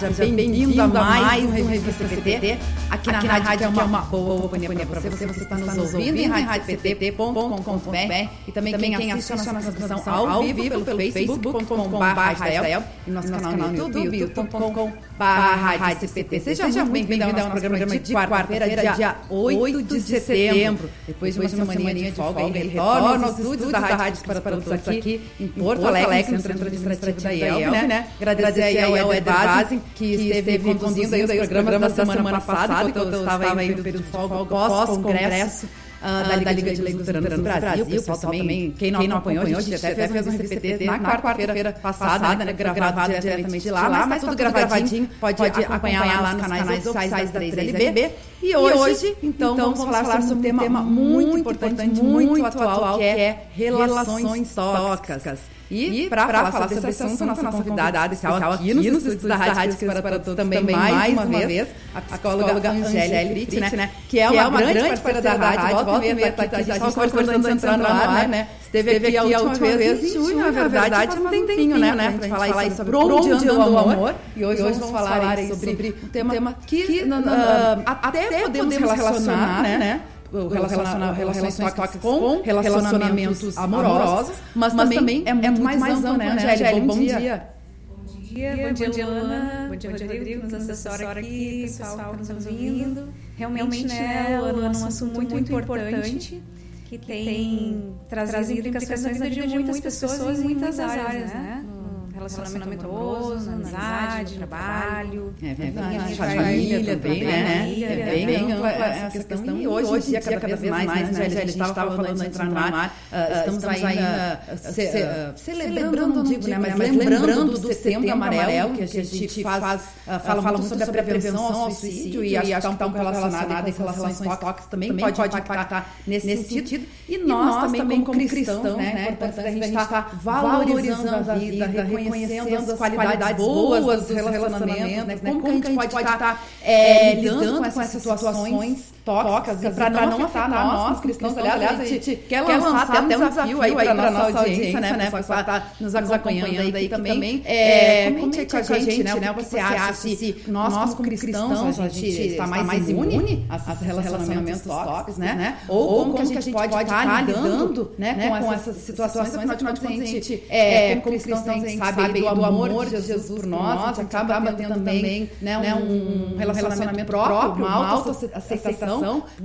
seja bem-vindo a mais um Revista CPT, aqui na aqui Rádio, que é uma, boa companhia para você. Você está nos ouvindo em radiocpt.com.br e também, também quem assiste a nossa transmissão ao vivo pelo facebook.com.br e nosso canal no YouTube, youtube.com.br. Seja muito bem-vindo ao nosso programa de quarta-feira, dia 8 de setembro. Depois de uma semaninha de folga, ele retorna aos estúdios da Rádio para todos aqui em Porto Alegre, Centro Administrativo da IELB, né? Agradecer aí ao Eder Bazen, que esteve conduzindo aí os programas da semana passada, enquanto eu estava aí no período de folga pós-congresso. Uh, da, Liga de Leigos Luteranos do Brasil. O pessoal também, quem não, quem não acompanhou, a gente até fez um CPT na quarta-feira passada, né, gravado diretamente de lá, mas tá tudo gravadinho, pode, pode acompanhar lá nos canais oficiais da 3LB. E hoje, então, vamos falar sobre um tema muito importante, muito atual, que é relações tóxicas. E, para falar, falar sobre esse assunto, nossa convidada especial aqui nos estúdios da Rádio para, para Todos também, mais uma vez, a psicóloga Angélica Fritz, né, que é uma, grande parceira da Rádio, volta e meia, tá aqui, a gente estava conversando antes de entrar no ar, né, esteve aqui a última vez em junho, na verdade, um tempinho, né, né, para falar aí sobre onde anda o amor, e hoje vamos falar sobre um tema que até podemos relacionar, né, relaciona, relações tóxicas com relacionamentos amorosos, mas, mas também é muito, é muito mais, mais amplo, né, Angélica? Bom, bom dia. dia. Bom dia, bom dia, Luana. Bom dia, Rodrigo, que nos assessora aqui, pessoal que nos ouvindo. Realmente, né, Luana, é um assunto muito, muito importante que tem trazido implicações na vida de muitas pessoas em muitas áreas, né? Relacionamento amoroso, amizade, trabalho. É verdade. Família também, né? É bem ampla essa questão. E hoje, hoje dia, cada vez mais, né? A gente estava falando antes de entrar no ar, estamos ainda celebrando, não digo, né? Mas lembrando do setembro amarelo, que a gente faz, fala muito sobre a prevenção ao suicídio e acho que está um pouco relacionado com relações tóxicas também pode impactar nesse sentido. E nós também, como cristãos, né? É importante a gente estar valorizando a vida, reconhecendo reconhecendo as qualidades boas dos relacionamentos, né? Como, que a gente pode estar é, lidando com essas situações tóxicas para não, não afetar nós, cristãos. Aliás, a gente quer lançar até um desafio aí para a nossa audiência, né? né? Pessoal está nos acompanhando aí também. É, comente com a gente, né? O que você acha se nós, como cristãos, a gente está mais imune a relacionamentos tóxicos, né? Ou como que a gente pode estar lidando com essas situações, afinal de contas, a gente, como cristãos, a gente sabe do amor de Jesus por nós, a gente acaba tendo também né, né, um, um relacionamento próprio, uma autoaceitação,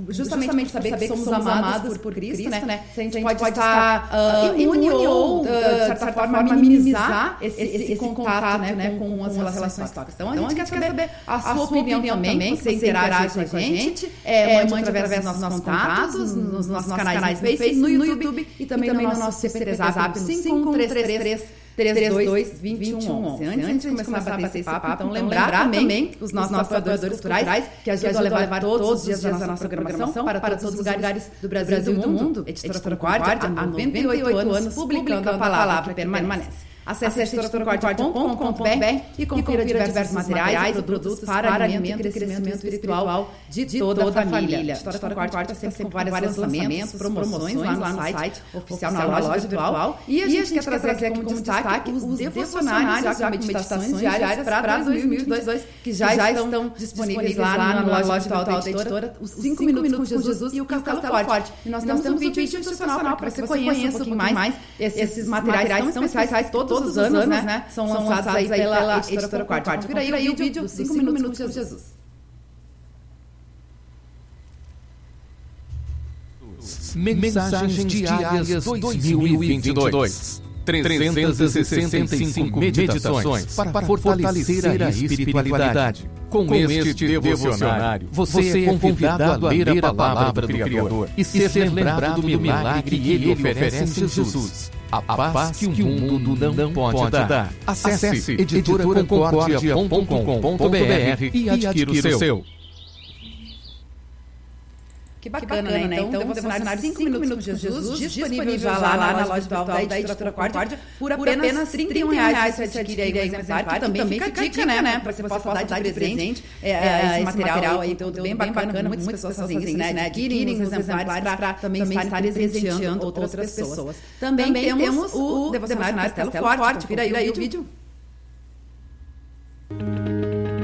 justamente saber, saber que somos amados por, Cristo, né? né? Se a gente pode estar uh, imune ou, de certa forma, minimizar esse, esse, esse contato né, né, com, com as relações tóxicas. Então, a gente quer saber a sua opinião também, você interage com a gente, é, mande através dos nossos contatos, nos nossos canais no Facebook, no YouTube e também no nosso CPT Zap 5133 32 2111. Antes de começar a bater esse papo, então, então lembrar também os nossos apoiadores culturais que ajudam a levar todos os dias a nossa programação para todos os lugares do Brasil e do mundo. Editora Troquardia, há 98 anos, publicando a palavra que permanece. Acesse editoratocorte.com.br e confira diversos materiais e produtos para alimento e crescimento espiritual de toda a família. História está sempre com vários lançamentos, promoções lá no site oficial, na loja virtual. E a gente quer trazer aqui como destaque os devocionários já com meditações diárias para 2022, que já estão disponíveis lá na loja virtual da editora. Os 5 minutos com Jesus e o Castelo Forte. E nós temos um vídeo institucional para que você conheça um pouquinho mais esses materiais tão especiais todos todos os anos, né, né, são, são lançados, lançados aí pela, pela editora Quarto. Quarto. Vira aí, aí o vídeo 5 minutos, minutos com Jesus. Mensagens diárias 2022. 365 meditações para fortalecer a espiritualidade. Com este devocionário, você é convidado a ler a palavra do Criador e ser lembrado do milagre que ele oferece em Jesus a paz que o mundo não pode dar. Acesse editoraconcordia.com.br e adquira o seu. Que bacana, que bacana né? Então, então devocionário 5 minutos com Jesus, disponível já lá, lá na loja virtual da Editora Concórdia, por apenas 31 reais você adquire aí um exemplar, também, também fica a dica, né? né? Para que você possa dar de presente é, é, esse material aí, todo bem bacana, muitas pessoas fazem isso, né? Adquirem os exemplares para também estarem presenteando outras pessoas. Também temos o devocionário Castelo Forte, vira aí o vídeo.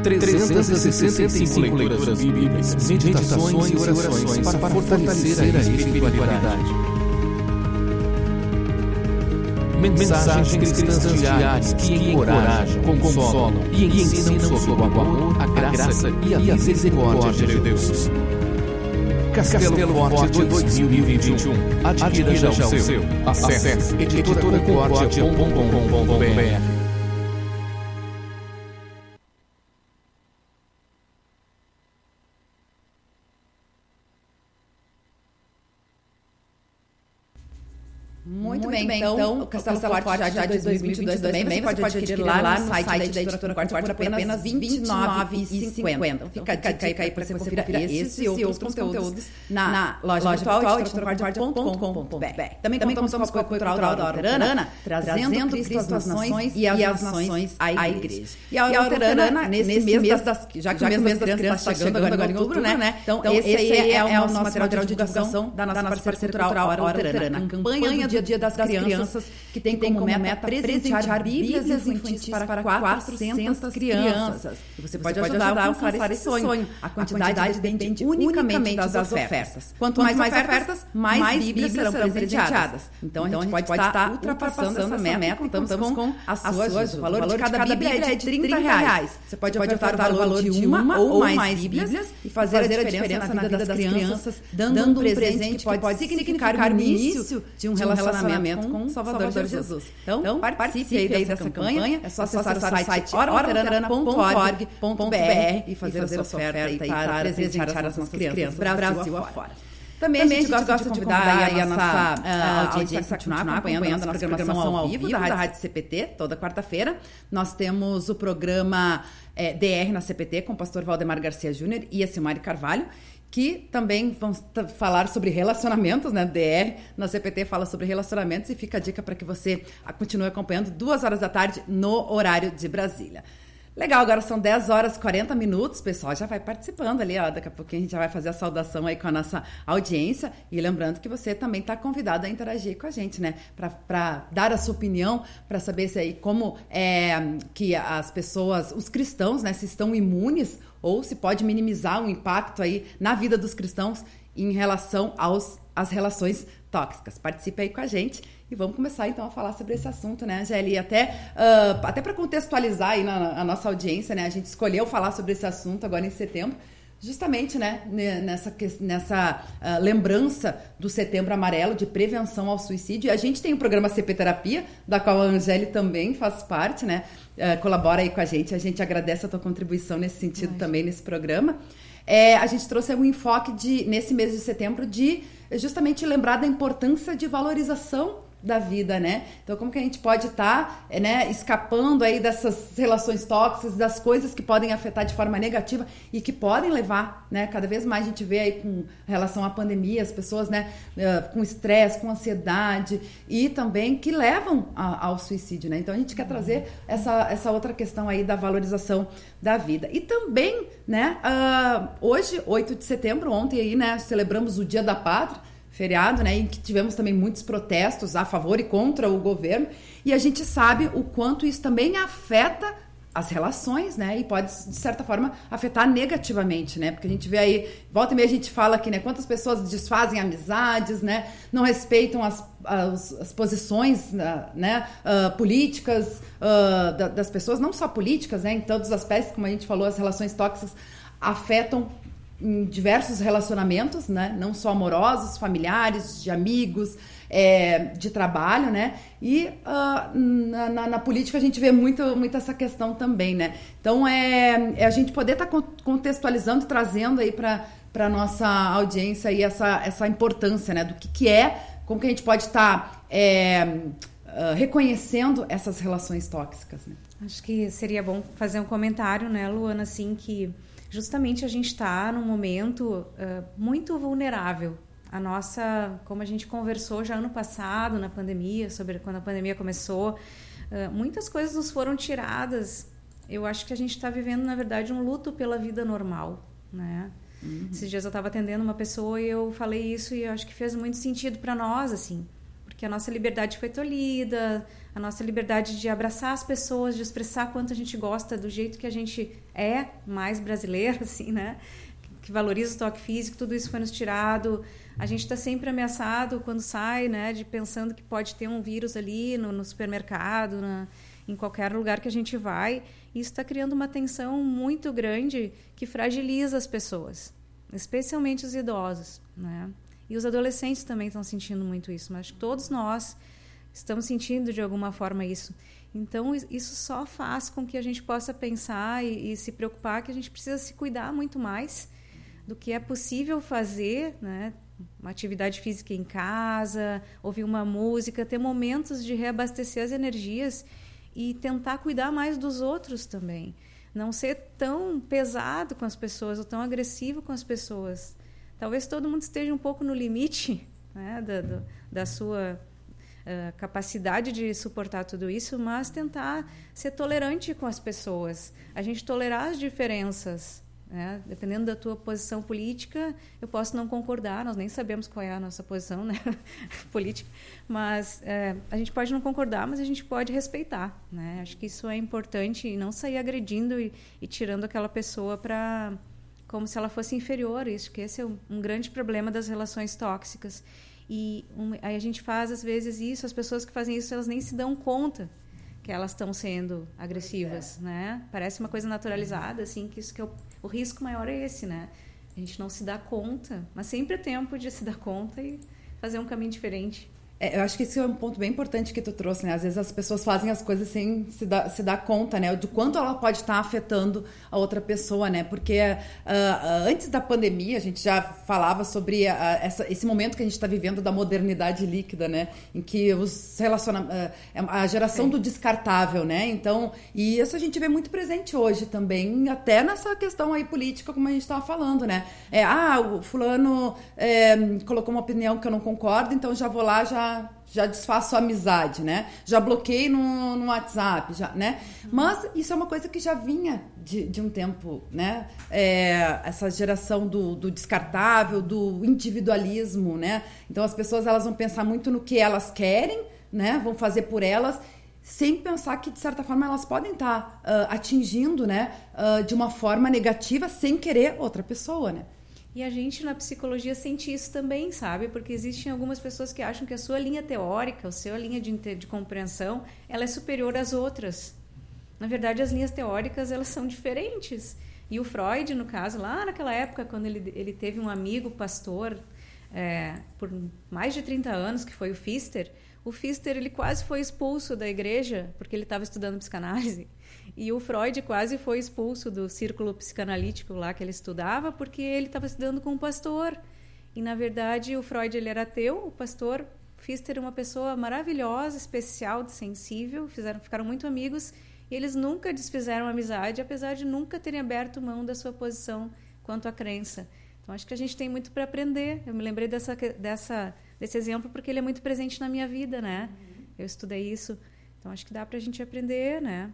365 leituras bíblicas, meditações e orações para fortalecer a espiritualidade. Mensagens cristãs diárias que encorajam, consolam e ensinam sobre o amor, a graça e a misericórdia de Deus. Castelo Forte 2021. Adquira já o seu. Acesse editoraconcordia.com.br bem, então, então, o Castelo, Castelo Forte, já, de 2022 também, você pode, pode adquirir lá, lá no site da editora Corte por apenas R$ 29,50. Fica a dica aí para você conferir esse e outros conteúdos na loja virtual editoracorte.com.br. Também contamos com o apoio cultural da Luterana, trazendo Cristo às nações e as nações à igreja. E a Luterana, nesse mês das... Já que o mês das crianças está chegando agora em outubro, né? Então, esse aí é o nosso material de divulgação da nossa parceira cultural, a Luterana. Campanha do Dia das Crianças crianças que tem como, como meta presentear Bíblias infantis para 400 crianças. E você pode ajudar a alcançar esse sonho. A quantidade depende unicamente das ofertas. Quanto mais ofertas, mais Bíblias serão presenteadas. Então, então a gente pode estar ultrapassando essa meta. Contamos com a sua ajuda. O valor de cada Bíblia é de 30 reais. Você pode ofertar o valor de uma ou mais Bíblias e fazer a diferença na vida das crianças, dando um presente que pode significar o início de um relacionamento com Salvador, Salvador Jesus. Então, então participe aí dessa, dessa campanha. É só acessar, acessar o site oraluterana.org.br e fazer, fazer a sua oferta aí para presentear as nossas crianças Brasil afora. Também, Também a, gente a gosta de convidar, aí a nossa uh, audiência a continuar acompanhando, acompanhando a nossa programação ao vivo da Rádio, da Rádio CPT, toda quarta-feira. Nós temos o programa é, DR na CPT com o pastor Valdemar Garcia Júnior e a Silmari Carvalho que também vão falar sobre relacionamentos, né? DR na CPT fala sobre relacionamentos e fica a dica para que você continue acompanhando duas horas da tarde no horário de Brasília. Legal, agora são 10 horas e 40 minutos, pessoal já vai participando ali, ó, daqui a pouquinho a gente já vai fazer a saudação aí com a nossa audiência e lembrando que você também está convidado a interagir com a gente, né, para dar a sua opinião, para saber se aí como é que as pessoas, os cristãos, né, se estão imunes ou se pode minimizar o impacto aí na vida dos cristãos em relação aos, às relações tóxicas. Participe aí com a gente e vamos começar então a falar sobre esse assunto, né, Angeli? Até, uh, até para contextualizar aí na, a nossa audiência, né? A gente escolheu falar sobre esse assunto agora em setembro, justamente né, nessa, nessa uh, lembrança do Setembro Amarelo de prevenção ao suicídio. A gente tem o programa CP Terapia, da qual a Angeli também faz parte, né? Uh, colabora aí com a gente. A gente agradece a tua contribuição nesse sentido também nesse programa. É, a gente trouxe um enfoque de, nesse mês de setembro de justamente lembrar da importância de valorização da vida, né? Então, como que a gente pode estar, tá, né, escapando aí dessas relações tóxicas, das coisas que podem afetar de forma negativa e que podem levar, né? Cada vez mais a gente vê aí com relação à pandemia, as pessoas, né, eh, com estresse, com ansiedade e também que levam a, ao suicídio, né? Então, a gente quer trazer essa, essa outra questão aí da valorização da vida. E também, né, uh, hoje, 8 de setembro, ontem aí, né, celebramos o Dia da Pátria, feriado, né, em que tivemos também muitos protestos a favor e contra o governo, e a gente sabe o quanto isso também afeta as relações, né? E pode, de certa forma, afetar negativamente, né? Porque a gente vê aí, volta e meia a gente fala aqui, né? Quantas pessoas desfazem amizades, né? Não respeitam as, as, as posições, né? Uh, políticas uh, das pessoas, não só políticas, né? Em todos os aspectos, como a gente falou, as relações tóxicas afetam em diversos relacionamentos, né? Não só amorosos, familiares, de amigos, é, de trabalho, né? E uh, na, na, na, política a gente vê muito, muito essa questão também, né? Então é, é a gente poder estar tá contextualizando, trazendo aí para para nossa audiência aí essa, essa importância, né? Do que, que é, como que a gente pode estar tá, é, uh, reconhecendo essas relações tóxicas. Né? Acho que seria bom fazer um comentário, né, Luana, assim que justamente a gente está num momento uh, muito vulnerável. A nossa, como a gente conversou já ano passado na pandemia, sobre quando a pandemia começou, uh, muitas coisas nos foram tiradas. Eu acho que a gente está vivendo, na verdade, um luto pela vida normal, né? Uhum. Esses dias eu estava atendendo uma pessoa e eu falei isso e eu acho que fez muito sentido para nós, assim, porque a nossa liberdade foi tolhida, a nossa liberdade de abraçar as pessoas, de expressar quanto a gente gosta do jeito que a gente é, mais brasileiro, assim, né? Que valoriza o toque físico, tudo isso foi nos tirado. A gente está sempre ameaçado quando sai, né? De pensando que pode ter um vírus ali no, no supermercado, na, em qualquer lugar que a gente vai. Isso está criando uma tensão muito grande que fragiliza as pessoas, especialmente os idosos, né? E os adolescentes também estão sentindo muito isso, mas todos nós estamos sentindo de alguma forma isso. Então, isso só faz com que a gente possa pensar e, e, se preocupar que a gente precisa se cuidar muito mais do que é possível fazer, né? Uma atividade física em casa, ouvir uma música, ter momentos de reabastecer as energias e tentar cuidar mais dos outros também. Não ser tão pesado com as pessoas ou tão agressivo com as pessoas. Talvez todo mundo esteja um pouco no limite né, da, do, da sua uh, capacidade de suportar tudo isso, mas tentar ser tolerante com as pessoas. A gente tolerar as diferenças. Né? Dependendo da tua posição política, eu posso não concordar, nós nem sabemos qual é a nossa posição né? política, mas é, a gente pode não concordar, mas a gente pode respeitar. Né? Acho que isso é importante e não sair agredindo e, e tirando aquela pessoa para como se ela fosse inferior. Isso que esse é um grande problema das relações tóxicas. E um, aí a gente faz às vezes isso, as pessoas que fazem isso elas nem se dão conta que elas estão sendo agressivas, é. né? Parece uma coisa naturalizada, assim, que isso que é o, o, risco maior é esse, né? A gente não se dá conta, mas sempre é tempo de se dar conta e fazer um caminho diferente. É, eu acho que esse é um ponto bem importante que tu trouxe, né? Às vezes as pessoas fazem as coisas sem se dar, se dar conta, né? Do quanto ela pode estar afetando a outra pessoa, né? Porque uh, antes da pandemia, a gente já falava sobre uh, essa, esse momento que a gente está vivendo da modernidade líquida, né? Em que os relacionamentos... Uh, a geração Sim. do descartável, né? Então, e isso a gente vê muito presente hoje também, até nessa questão aí política, como a gente estava falando, né? É, ah, o fulano é, colocou uma opinião que eu não concordo, então já vou lá, já já desfaço a amizade, né? Já bloqueei no, no WhatsApp, já, né? Mas isso é uma coisa que já vinha de, de um tempo, né? É, essa geração do, do, descartável, do individualismo, né? Então as pessoas elas vão pensar muito no que elas querem, né? Vão fazer por elas sem pensar que de certa forma elas podem estar tá, uh, atingindo, né? Uh, de uma forma negativa sem querer outra pessoa, né? E a gente na psicologia sente isso também, sabe? Porque existem algumas pessoas que acham que a sua linha teórica, a sua linha de, de compreensão, ela é superior às outras. Na verdade, as linhas teóricas, elas são diferentes. E o Freud, no caso, lá naquela época, quando ele, ele teve um amigo pastor é, por mais de 30 anos, que foi o Pfister, o Pfister ele quase foi expulso da igreja porque ele estava estudando psicanálise. E o Freud quase foi expulso do círculo psicanalítico lá que ele estudava, porque ele estava estudando com um pastor. E na verdade o Freud ele era ateu, o pastor Pfister uma pessoa maravilhosa, especial, sensível, fizeram, ficaram muito amigos. E eles nunca desfizeram amizade, apesar de nunca terem aberto mão da sua posição quanto à crença. Então acho que a gente tem muito para aprender. Eu me lembrei dessa, dessa, desse exemplo porque ele é muito presente na minha vida, né? Eu estudei isso. Então acho que dá para a gente aprender, né?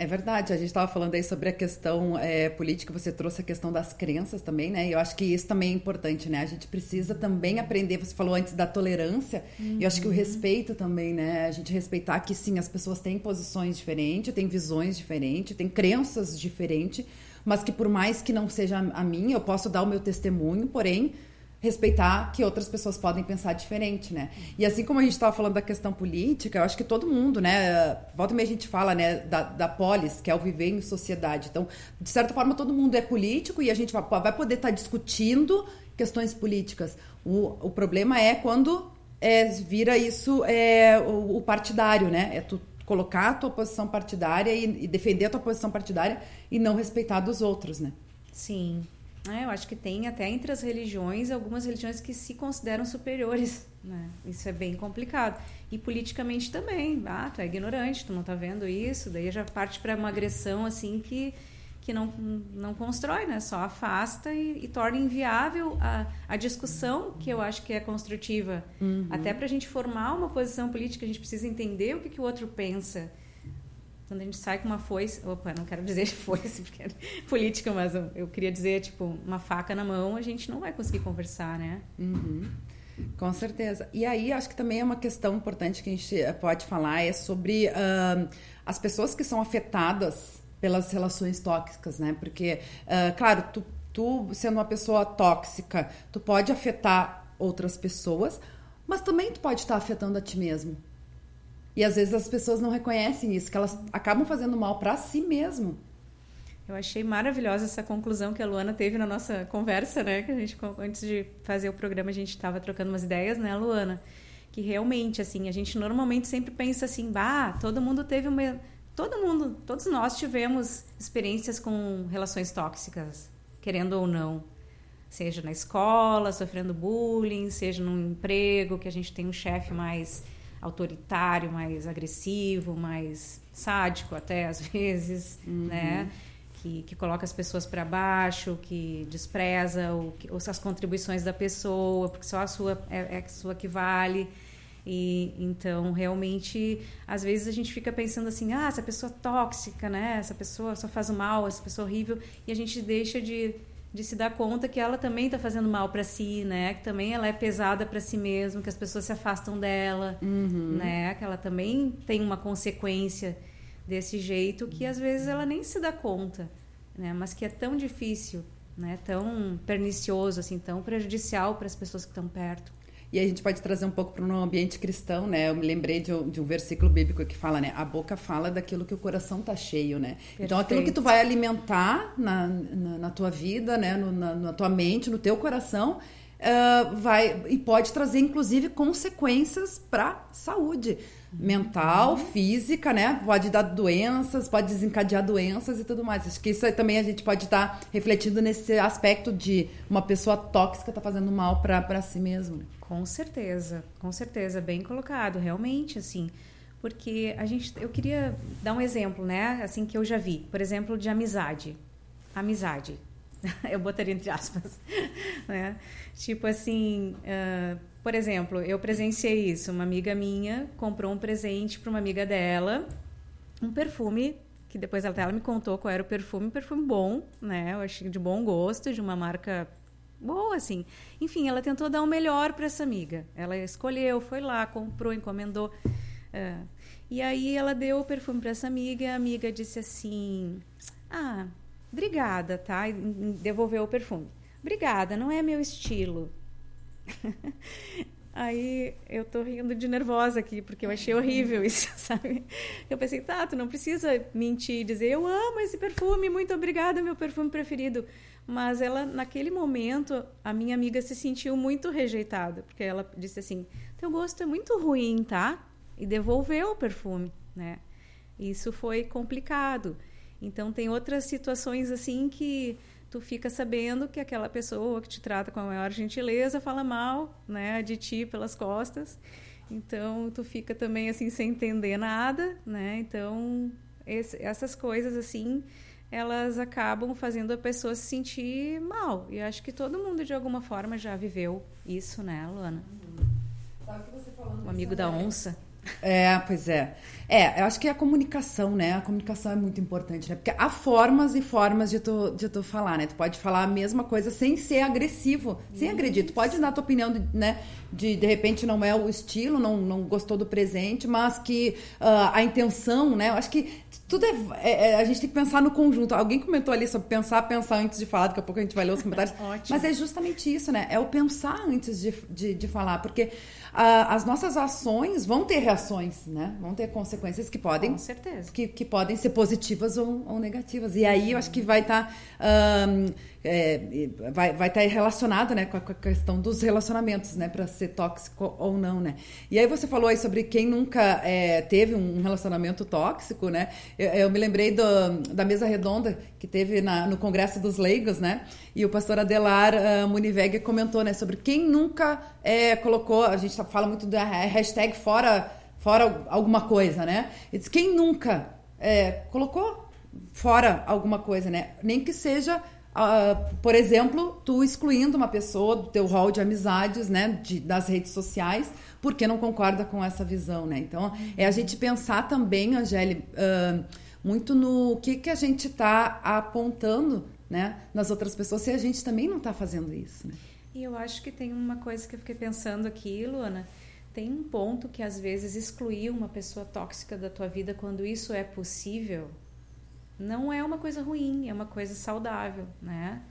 É verdade, a gente estava falando aí sobre a questão é, política, você trouxe a questão das crenças também, né? E eu acho que isso também é importante, né? A gente precisa também aprender, você falou antes da tolerância, uhum. e eu acho que o uhum. respeito também, né? A gente respeitar que sim, as pessoas têm posições diferentes, têm visões diferentes, têm crenças diferentes, mas que por mais que não seja a minha, eu posso dar o meu testemunho, porém respeitar que outras pessoas podem pensar diferente, né? E assim como a gente estava falando da questão política, eu acho que todo mundo, né? Volta e meia a gente fala, né, da, da polis, que é o viver em sociedade. Então, de certa forma, todo mundo é político e a gente vai, poder estar tá discutindo questões políticas. O, o problema é quando é, vira isso é, o, o partidário, né? É tu colocar a tua posição partidária e, e defender a tua posição partidária e não respeitar dos outros, né? Sim, é, eu acho que tem até entre as religiões algumas religiões que se consideram superiores. Né? Isso é bem complicado. E politicamente também. Ah, tu é ignorante, tu não está vendo isso. Daí já parte para uma agressão assim que, que não, não constrói, né? só afasta e, e torna inviável a, a discussão que eu acho que é construtiva. Uhum. Até para a gente formar uma posição política, a gente precisa entender o que, que o outro pensa. Quando a gente sai com uma foice, opa, não quero dizer foice porque é política, mas eu, queria dizer tipo uma faca na mão, a gente não vai conseguir conversar, né? Uhum. Com certeza. E aí, acho que também é uma questão importante que a gente pode falar é sobre uh, as pessoas que são afetadas pelas relações tóxicas, né? Porque, uh, claro, tu, tu sendo uma pessoa tóxica, tu pode afetar outras pessoas, mas também tu pode estar afetando a ti mesmo. E às vezes as pessoas não reconhecem isso, que elas acabam fazendo mal para si mesmo. Eu achei maravilhosa essa conclusão que a Luana teve na nossa conversa, né? Que a gente antes de fazer o programa a gente estava trocando umas ideias, né, Luana? Que realmente assim, a gente normalmente sempre pensa assim, bah, todo mundo teve uma todo mundo, todos nós tivemos experiências com relações tóxicas, querendo ou não. Seja na escola, sofrendo bullying, seja num emprego que a gente tem um chefe mais autoritário, mais agressivo, mais sádico até às vezes, uhum. né? Que, que coloca as pessoas para baixo, que despreza o, que, as contribuições da pessoa, porque só a sua é, é a sua que vale. E então, realmente, às vezes a gente fica pensando assim: ah, essa pessoa tóxica, né? Essa pessoa só faz o mal, essa pessoa horrível, e a gente deixa de de se dar conta que ela também está fazendo mal para si, né? Que também ela é pesada para si mesma, que as pessoas se afastam dela, uhum. né? Que ela também tem uma consequência desse jeito que às vezes ela nem se dá conta, né? Mas que é tão difícil, né? Tão pernicioso assim, tão prejudicial para as pessoas que estão perto. E a gente pode trazer um pouco para um ambiente cristão, né? Eu me lembrei de um, de um, versículo bíblico que fala, né? A boca fala daquilo que o coração tá cheio, né? Perfeito. Então, aquilo que tu vai alimentar na, na, na tua vida, né? No, na, na tua mente, no teu coração, uh, vai e pode trazer, inclusive, consequências para saúde mental, uhum. física, né? Pode dar doenças, pode desencadear doenças e tudo mais. Acho que isso também a gente pode estar refletindo nesse aspecto de uma pessoa tóxica tá fazendo mal para si mesmo. Né? Com certeza, com certeza, bem colocado, realmente, assim. Porque a gente, eu queria dar um exemplo, né? Assim que eu já vi, por exemplo, de amizade. Amizade. eu botaria entre aspas, né? Tipo assim, uh, por exemplo, eu presenciei isso. Uma amiga minha comprou um presente para uma amiga dela, um perfume que depois ela, ela me contou qual era o perfume, um perfume bom, né? Eu achei de bom gosto, de uma marca boa, assim. Enfim, ela tentou dar o melhor para essa amiga. Ela escolheu, foi lá, comprou, encomendou. Uh, e aí ela deu o perfume para essa amiga. A amiga disse assim: Ah, obrigada, tá? E devolveu o perfume. Obrigada, não é meu estilo. Aí eu tô rindo de nervosa aqui, porque eu achei horrível isso, sabe? Eu pensei, tá, tu não precisa mentir e dizer, eu amo esse perfume, muito obrigada, meu perfume preferido. Mas ela, naquele momento, a minha amiga se sentiu muito rejeitada, porque ela disse assim: teu gosto é muito ruim, tá? E devolveu o perfume, né? Isso foi complicado. Então, tem outras situações assim que tu fica sabendo que aquela pessoa que te trata com a maior gentileza fala mal, né, de ti pelas costas. Então tu fica também assim sem entender nada, né? Então esse, essas coisas assim elas acabam fazendo a pessoa se sentir mal. E acho que todo mundo de alguma forma já viveu isso, né, Luana? Sabe que você falando o amigo da onça. É, pois é. É, eu acho que a comunicação, né? A comunicação é muito importante, né? Porque há formas e formas de tu, de tu falar, né? Tu pode falar a mesma coisa sem ser agressivo, sem agredir. Tu pode dar a tua opinião, de, né? De, de repente, não é o estilo, não, não gostou do presente, mas que uh, a intenção, né? Eu acho que tudo é, é, é, A gente tem que pensar no conjunto. Alguém comentou ali sobre pensar, pensar antes de falar, daqui a pouco a gente vai ler os comentários. mas é justamente isso, né? É o pensar antes de, de, de falar, porque as nossas ações vão ter reações, né? Vão ter consequências que podem. Com certeza. Que, que podem ser positivas ou, ou negativas. E aí eu acho que vai estar. Tá, um, é, vai vai estar tá relacionado né, com a, com a, questão dos relacionamentos, né, para ser tóxico ou não, né? E aí você falou aí sobre quem nunca é, teve um relacionamento tóxico, né? Eu, eu me lembrei do, da mesa redonda que teve na, no Congresso dos Leigos, né? E o pastor Adelar uh, Muniveg comentou, né, sobre quem nunca é, colocou, a gente fala muito da hashtag fora, fora alguma coisa, né? E diz, quem nunca é, colocou fora alguma coisa, né? Nem que seja Uh, por exemplo, tu excluindo uma pessoa do teu hall de amizades, né, de, das redes sociais, porque não concorda com essa visão, né? Então, é a gente pensar também, Angélica, uh, muito no que, que a gente está apontando, né, nas outras pessoas, se a gente também não está fazendo isso, né? E eu acho que tem uma coisa que eu fiquei pensando aqui, Luana. Tem um ponto que às vezes excluir uma pessoa tóxica da tua vida quando isso é possível não é uma coisa ruim, é uma coisa saudável, né?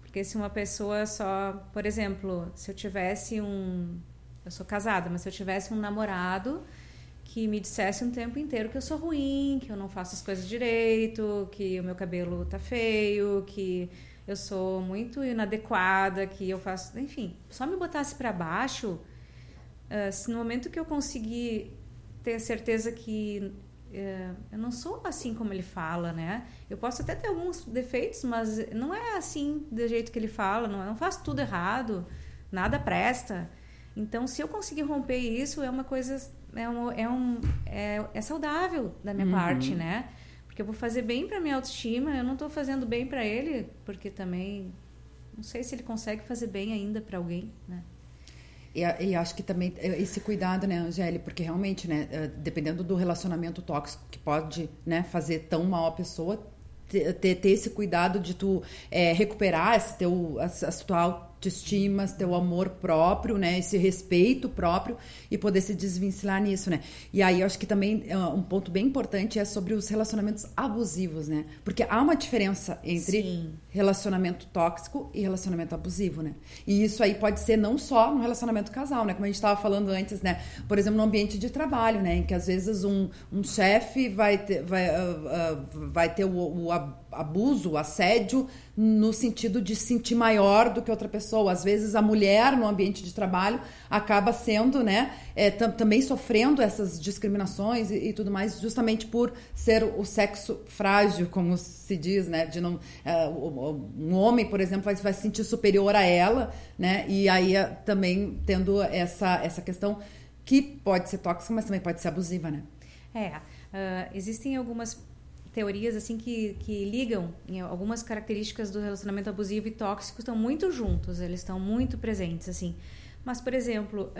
Porque se uma pessoa só, por exemplo, se eu tivesse um, eu sou casada, mas se eu tivesse um namorado que me dissesse um tempo inteiro que eu sou ruim, que eu não faço as coisas direito, que o meu cabelo tá feio, que eu sou muito inadequada, que eu faço, enfim, só me botasse para baixo, uh, no momento que eu conseguir ter certeza que eu não sou assim como ele fala, né? Eu posso até ter alguns defeitos, mas não é assim do jeito que ele fala, não, não faço tudo errado, nada presta. Então, se eu conseguir romper isso, é uma coisa é, um, é, um, é, é saudável da minha uhum. parte, né? Porque eu vou fazer bem para minha autoestima, eu não estou fazendo bem para ele, porque também não sei se ele consegue fazer bem ainda para alguém, né? E, e, acho que também é, esse cuidado, né, Angélica, porque realmente, né, é, dependendo do relacionamento tóxico que pode, né, fazer tão mal a pessoa, ter, ter, esse cuidado de tu é, recuperar esse teu, a, a tua autoestima, teu amor próprio, né? Esse respeito próprio e poder se desvencilhar nisso, né? E aí eu acho que também uh, um ponto bem importante é sobre os relacionamentos abusivos, né? Porque há uma diferença entre Sim. relacionamento tóxico e relacionamento abusivo, né? E isso aí pode ser não só no relacionamento casal, né? Como a gente estava falando antes, né? Por exemplo, no ambiente de trabalho, né? Em que às vezes um, um chefe vai ter, vai, uh, uh, vai ter o, o abuso, assédio no sentido de se sentir maior do que outra pessoa. Às vezes a mulher no ambiente de trabalho acaba sendo, né, é, também sofrendo essas discriminações e, e, tudo mais, justamente por ser o sexo frágil, como se diz, né, de não, é, um homem, por exemplo, vai, vai se sentir superior a ela, né, e aí é, também tendo essa, essa questão que pode ser tóxica, mas também pode ser abusiva, né? É, uh, existem algumas teorias assim que, que ligam em algumas características do relacionamento abusivo e tóxico estão muito juntos, eles estão muito presentes assim. Mas, por exemplo,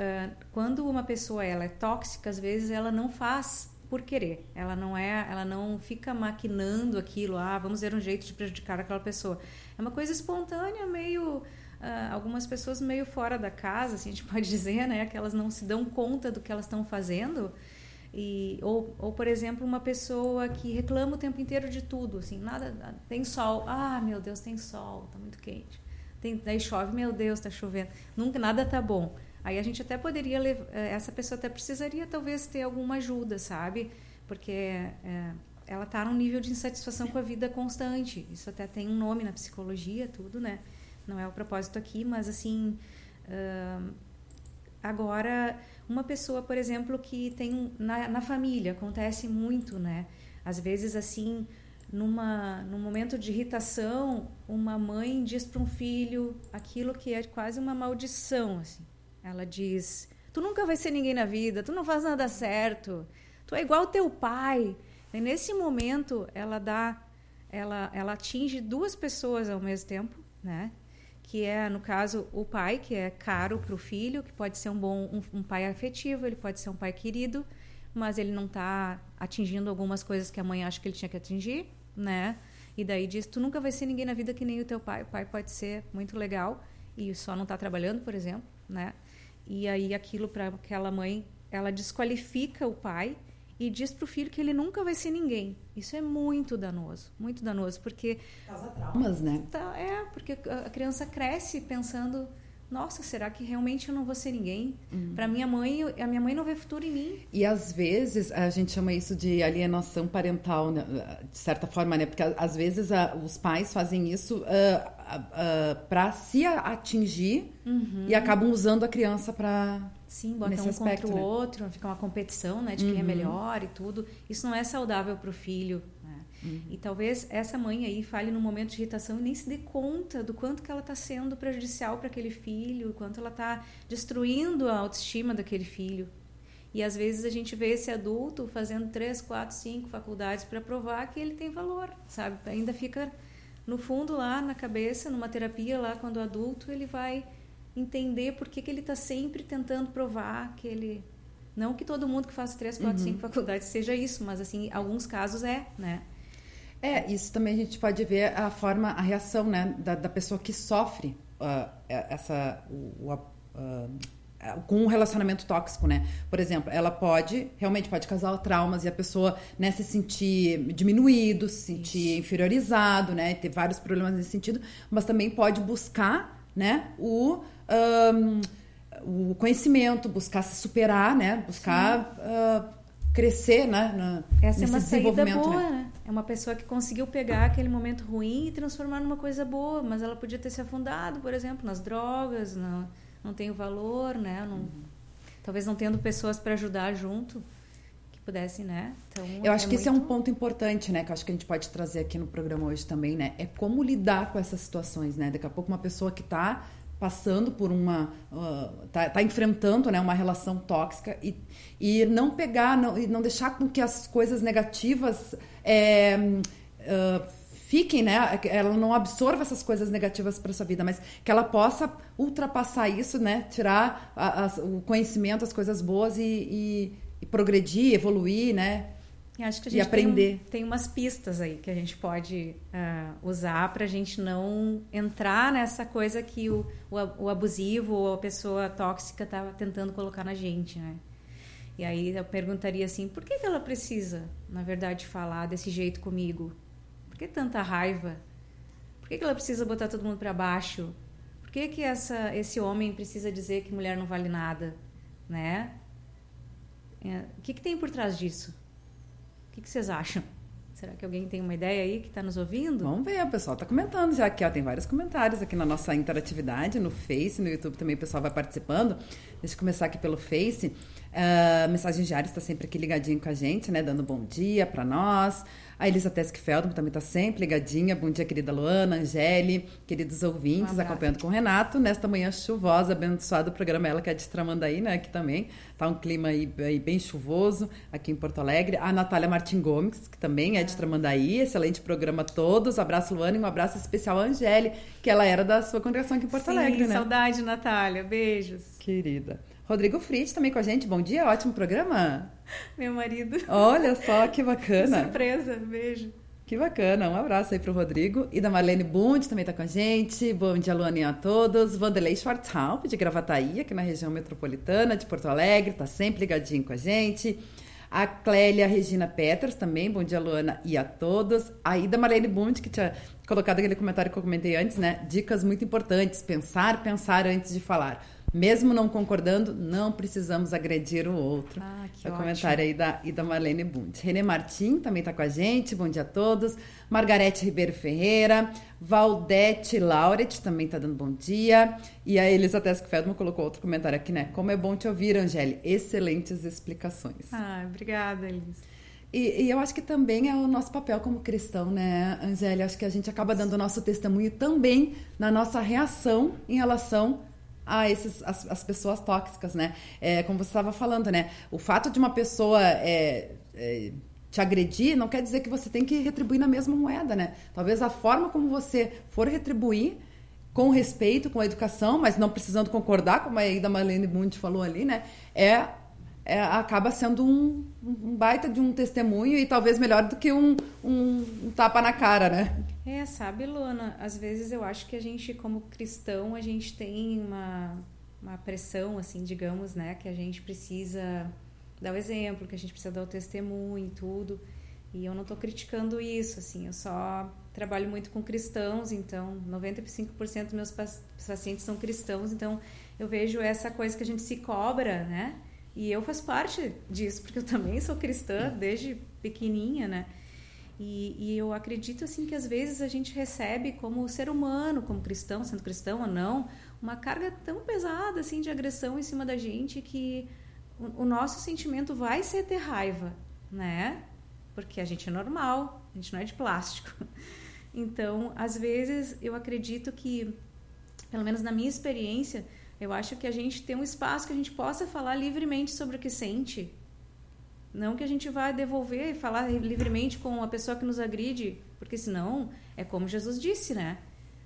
quando uma pessoa ela é tóxica, às vezes ela não faz por querer. Ela não é, ela não fica maquinando aquilo, ah, vamos ver um jeito de prejudicar aquela pessoa. É uma coisa espontânea, meio Uh, algumas pessoas meio fora da casa, assim, a gente pode dizer, né, que elas não se dão conta do que elas estão fazendo e, ou, ou, por exemplo, uma pessoa que reclama o tempo inteiro de tudo, assim, nada, tem sol, ah, meu Deus, tem sol, tá muito quente. Tem, daí chove, meu Deus, tá chovendo. Nunca nada tá bom. Aí a gente até poderia levar, eh, essa pessoa até precisaria talvez ter alguma ajuda, sabe? Porque é, ela tá num nível de insatisfação com a vida constante. Isso até tem um nome na psicologia, tudo, né? Não é o propósito aqui, mas assim, uh, agora uma pessoa, por exemplo, que tem na, na família, acontece muito, né? Às vezes, assim, numa, num momento de irritação, uma mãe diz para um filho aquilo que é quase uma maldição, assim. Ela diz: "Tu nunca vai ser ninguém na vida, tu não faz nada certo, tu é igual teu pai". E nesse momento, ela dá, ela, ela atinge duas pessoas ao mesmo tempo, né? Que é, no caso, o pai, que é caro para o filho, que pode ser um bom um, um, pai afetivo, ele pode ser um pai querido, mas ele não está atingindo algumas coisas que a mãe acha que ele tinha que atingir, né? E daí diz, tu nunca vai ser ninguém na vida que nem o teu pai. O pai pode ser muito legal e só não está trabalhando, por exemplo, né? E aí aquilo para aquela mãe, ela desqualifica o pai e diz para o filho que ele nunca vai ser ninguém. Isso é muito danoso, muito danoso, porque causa traumas, né? Tá, é, porque a criança cresce pensando, nossa, será que realmente eu não vou ser ninguém? Uhum. Para minha mãe, a minha mãe não vê futuro em mim. E às vezes a gente chama isso de alienação parental, né? de certa forma, né? Porque às vezes a, os pais fazem isso uh, uh, uh, para se atingir uhum. e acabam usando a criança para Sim, bota um aspecto, contra o né? outro, fica uma competição né, de uhum. quem é uhum. melhor e tudo. Isso não é saudável para o filho. Né? Uhum. E talvez essa mãe aí fale num momento de irritação e nem se dê conta do quanto que ela está sendo prejudicial para aquele filho, quanto ela está destruindo a autoestima daquele filho. E às vezes a gente vê esse adulto fazendo três, quatro, cinco faculdades para provar que ele tem valor, sabe? Ainda fica no fundo lá na cabeça, numa terapia lá, quando adulto, ele vai entender por que, que ele está sempre tentando provar que ele. Não que todo mundo que faz três, quatro, uhum. cinco faculdades seja isso, mas assim, alguns casos é, né? É, isso também a gente pode ver a forma, a reação, né, da, da pessoa que sofre uh, essa o, uh, com um relacionamento tóxico, né? Por exemplo, ela pode, realmente pode causar traumas e a pessoa, né, se sentir diminuído, se sentir Isso. inferiorizado, né? Ter vários problemas nesse sentido, mas também pode buscar, né, o, um, o conhecimento, buscar se superar, né? Buscar uh, crescer, né? Na, Essa é uma saída boa, né? né? É uma pessoa que conseguiu pegar aquele momento ruim e transformar numa coisa boa, mas ela podia ter se afundado, por exemplo, nas drogas, na não tem o valor, né? Não, uhum. Talvez não tendo pessoas para ajudar junto que pudessem, né? Então, eu acho é que muito... esse é um ponto importante, né? Que eu acho que a gente pode trazer aqui no programa hoje também, né? É como lidar com essas situações, né? Daqui a pouco uma pessoa que está passando por uma uh, tá, tá, enfrentando né uma relação tóxica e, e não pegar não, e não deixar com que as coisas negativas é, uh, fiquem, né? Ela não absorva essas coisas negativas para sua vida, mas que ela possa ultrapassar isso, né? Tirar a, a, o conhecimento, as coisas boas e, e, e progredir, evoluir, né? E acho que a gente e aprender. Tem, tem umas pistas aí que a gente pode uh, usar para a gente não entrar nessa coisa que o, o, o abusivo ou a pessoa tóxica está tentando colocar na gente, né? E aí eu perguntaria assim, por que, que ela precisa, na verdade, falar desse jeito comigo? Por que tanta raiva? Por que, que ela precisa botar todo mundo para baixo? Por que, que essa, esse homem precisa dizer que mulher não vale nada? Né? É, o que, que tem por trás disso? Que, que vocês acham? Será que alguém tem uma ideia aí que está nos ouvindo? Vamos ver, o pessoal está comentando já aqui, ó, tem vários comentários aqui na nossa interatividade, no Face, no YouTube também o pessoal vai participando. Deixa eu começar aqui pelo Face. Uh, mensagem diária está sempre aqui ligadinho com a gente, né? Dando bom dia para nós. A Elisa Teskfeldman também está sempre ligadinha. Bom dia, querida Luana, Angele, queridos ouvintes, um acompanhando com o Renato. Nesta manhã chuvosa, abençoado o programa Ela, que é de Tramandaí, né? Aqui também. Tá um clima aí, aí, bem chuvoso aqui em Porto Alegre. A Natália Martin Gomes, que também é de Tramandaí. Excelente programa a todos. Abraço, Luana, e um abraço especial a Angele, que ela era da sua congregação aqui em Porto Sim, Alegre, né? saudade, Natália. Beijos. Querida. Rodrigo Fritz também com a gente. Bom dia, ótimo programa. Meu marido. Olha só que bacana. Que surpresa, beijo. Que bacana, um abraço aí pro Rodrigo. E da Marlene Bund também tá com a gente. Bom dia, Luaninha a todos. Vanderlei Schwarzhaupt, de Gravataí, aqui na região metropolitana de Porto Alegre, tá sempre ligadinho com a gente. A Clélia Regina Peters também, bom dia, Luana, e a todos. A Ida Marlene Bund, que tinha colocado aquele comentário que eu comentei antes, né? Dicas muito importantes, pensar, pensar antes de falar. Mesmo não concordando, não precisamos agredir o outro. Ah, que é o comentário aí da, e da Marlene Bund. Renê Martim também está com a gente, bom dia a todos. Margarete Ribeiro Ferreira, Valdete Lauret também está dando bom dia. E a Elisa Tesk Feldman colocou outro comentário aqui, né? Como é bom te ouvir, Angélica. Excelentes explicações. Ah, obrigada, Elisa. E, e, eu acho que também é o nosso papel como cristão, né, Angélia? Acho que a gente acaba dando o nosso testemunho também na nossa reação em relação a esses, as, as pessoas tóxicas, né? É, como você estava falando, né? O fato de uma pessoa é, é, te agredir não quer dizer que você tem que retribuir na mesma moeda, né? Talvez a forma como você for retribuir com respeito, com educação, mas não precisando concordar, como a Ida Marlene Bund falou ali, né? É é, acaba sendo um, um, baita de um testemunho e talvez melhor do que um, um, um, tapa na cara, né? É, sabe, Luana, às vezes eu acho que a gente, como cristão, a gente tem uma, uma pressão, assim, digamos, né? Que a gente precisa dar o exemplo, que a gente precisa dar o testemunho e tudo. E eu não estou criticando isso, assim, eu só trabalho muito com cristãos, então 95% dos meus pacientes são cristãos, então eu vejo essa coisa que a gente se cobra, né? E eu faço parte disso, porque eu também sou cristã desde pequenininha, né? E, e, eu acredito assim que às vezes a gente recebe como ser humano, como cristão, sendo cristão ou não, uma carga tão pesada assim de agressão em cima da gente que o, o nosso sentimento vai ser ter raiva, né? Porque a gente é normal, a gente não é de plástico. Então, às vezes eu acredito que, pelo menos na minha experiência, eu acho que a gente tem um espaço que a gente possa falar livremente sobre o que sente. Não que a gente vá devolver e falar livremente com a pessoa que nos agride, porque senão é como Jesus disse, né?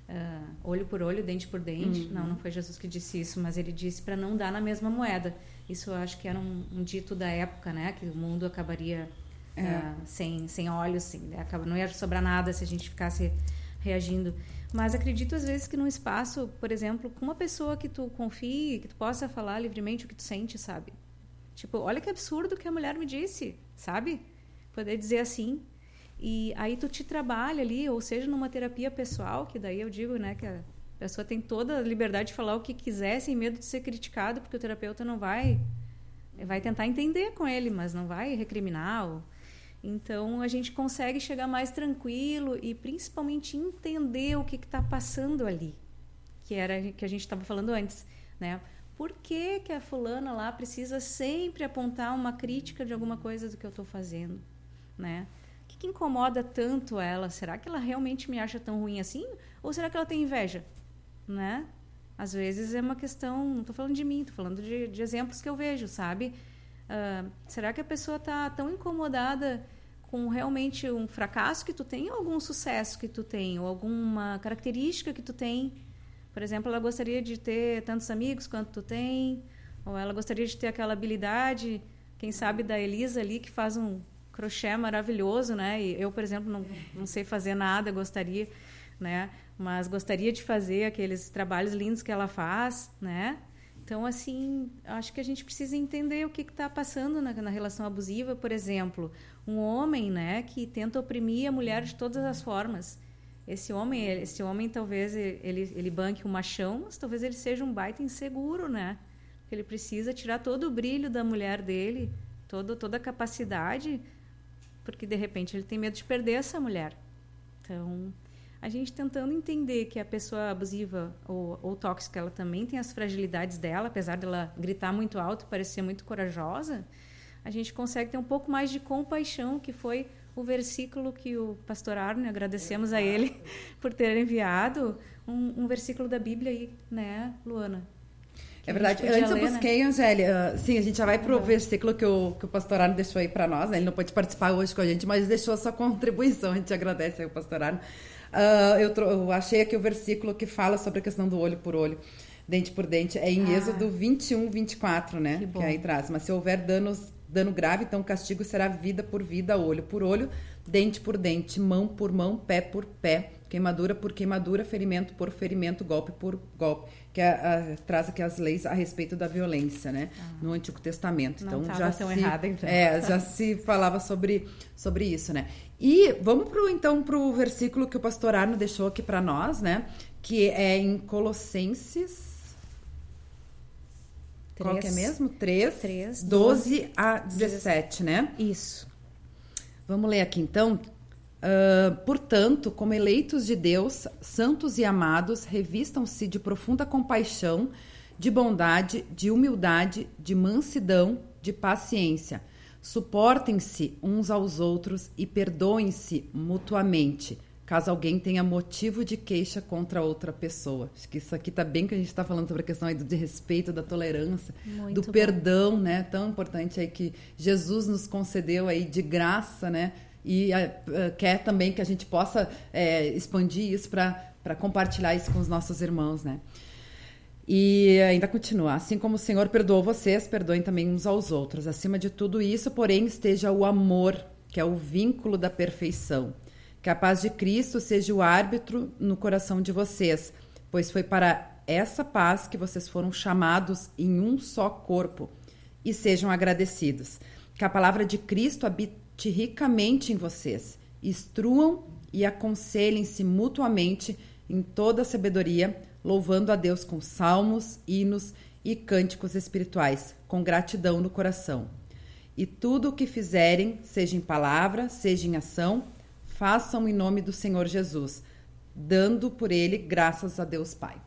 Uh, olho por olho, dente por dente. Uhum. Não, não foi Jesus que disse isso, mas ele disse para não dar na mesma moeda. Isso eu acho que era um, um dito da época, né? Que o mundo acabaria é. uh, sem, sem olhos, assim, né? não ia sobrar nada se a gente ficasse reagindo. Mas acredito às vezes que num espaço, por exemplo, com uma pessoa que tu confie, que tu possa falar livremente o que tu sente, sabe? Tipo, olha que absurdo que a mulher me disse, sabe? Poder dizer assim. E aí tu te trabalha ali, ou seja, numa terapia pessoal, que daí eu digo, né, que a pessoa tem toda a liberdade de falar o que quiser sem medo de ser criticado, porque o terapeuta não vai vai tentar entender com ele, mas não vai recriminar. Ou... Então a gente consegue chegar mais tranquilo e principalmente entender o que está passando ali, que era que a gente estava falando antes, né? Por que, que a fulana lá precisa sempre apontar uma crítica de alguma coisa do que eu estou fazendo, né? O que, que incomoda tanto ela? Será que ela realmente me acha tão ruim assim? Ou será que ela tem inveja, né? Às vezes é uma questão, não estou falando de mim, estou falando de, de, exemplos que eu vejo, sabe? Uh, será que a pessoa está tão incomodada com realmente um fracasso que tu tem ou algum sucesso que tu tem ou alguma característica que tu tem por exemplo, ela gostaria de ter tantos amigos quanto tu tem, ou ela gostaria de ter aquela habilidade, quem sabe da Elisa ali que faz um crochê maravilhoso, né? E eu, por exemplo, não, não sei fazer nada, gostaria, né? Mas gostaria de fazer aqueles trabalhos lindos que ela faz, né? Então, assim, acho que a gente precisa entender o que está passando na, na, relação abusiva. Por exemplo, um homem, né, que tenta oprimir a mulher de todas as formas esse homem, esse homem talvez ele, ele banque um machão, mas talvez ele seja um baita inseguro, né? Porque ele precisa tirar todo o brilho da mulher dele, todo, toda a capacidade, porque de repente ele tem medo de perder essa mulher. Então, a gente tentando entender que a pessoa abusiva ou, ou tóxica, ela também tem as fragilidades dela, apesar dela gritar muito alto, parecer muito corajosa, a gente consegue ter um pouco mais de compaixão, que foi o versículo que o pastor Arne, agradecemos a ele por ter enviado, um, um versículo da Bíblia aí, né, Luana? É verdade. Antes eu né? busquei, né? Angélia. Sim, a gente já vai para o uhum. versículo que o, que o pastor Arno deixou aí para nós. Né? Ele não pode participar hoje com a gente, mas deixou a sua contribuição. A gente agradece ao pastor Arno. Uh, eu, eu, achei aqui o versículo que fala sobre a questão do olho por olho, dente por dente. É em ah. Êxodo 21, 24, né? Que, que aí traz. Mas se houver danos dano grave, então o castigo será vida por vida, olho por olho, dente por dente, mão por mão, pé por pé, queimadura por queimadura, ferimento por ferimento, golpe por golpe, que é, a, traz aqui as leis a respeito da violência, né, ah, no Antigo Testamento. Então já se, errada, então. É, já se falava sobre, sobre isso, né. E vamos pro, então para o versículo que o pastor Arno deixou aqui para nós, né, que é em Colossenses qual que é mesmo? 3, 3 12, 12 a 17, 17, né? Isso. Vamos ler aqui então. Uh, portanto, como eleitos de Deus, santos e amados, revistam-se de profunda compaixão, de bondade, de humildade, de mansidão, de paciência. Suportem-se uns aos outros e perdoem-se mutuamente caso alguém tenha motivo de queixa contra outra pessoa. Acho que isso aqui está bem que a gente está falando sobre a questão aí do de respeito, da tolerância, Muito do bom. perdão, né? Tão importante aí que Jesus nos concedeu aí de graça, né? E uh, quer também que a gente possa é, expandir isso para compartilhar isso com os nossos irmãos, né? E ainda continua: assim como o Senhor perdoou vocês, perdoem também uns aos outros. Acima de tudo isso, porém, esteja o amor, que é o vínculo da perfeição. Que a paz de Cristo seja o árbitro no coração de vocês, pois foi para essa paz que vocês foram chamados em um só corpo. E sejam agradecidos. Que a palavra de Cristo habite ricamente em vocês. Instruam e aconselhem-se mutuamente em toda a sabedoria, louvando a Deus com salmos, hinos e cânticos espirituais, com gratidão no coração. E tudo o que fizerem, seja em palavra, seja em ação, façam em nome do Senhor Jesus, dando por ele graças a Deus Pai.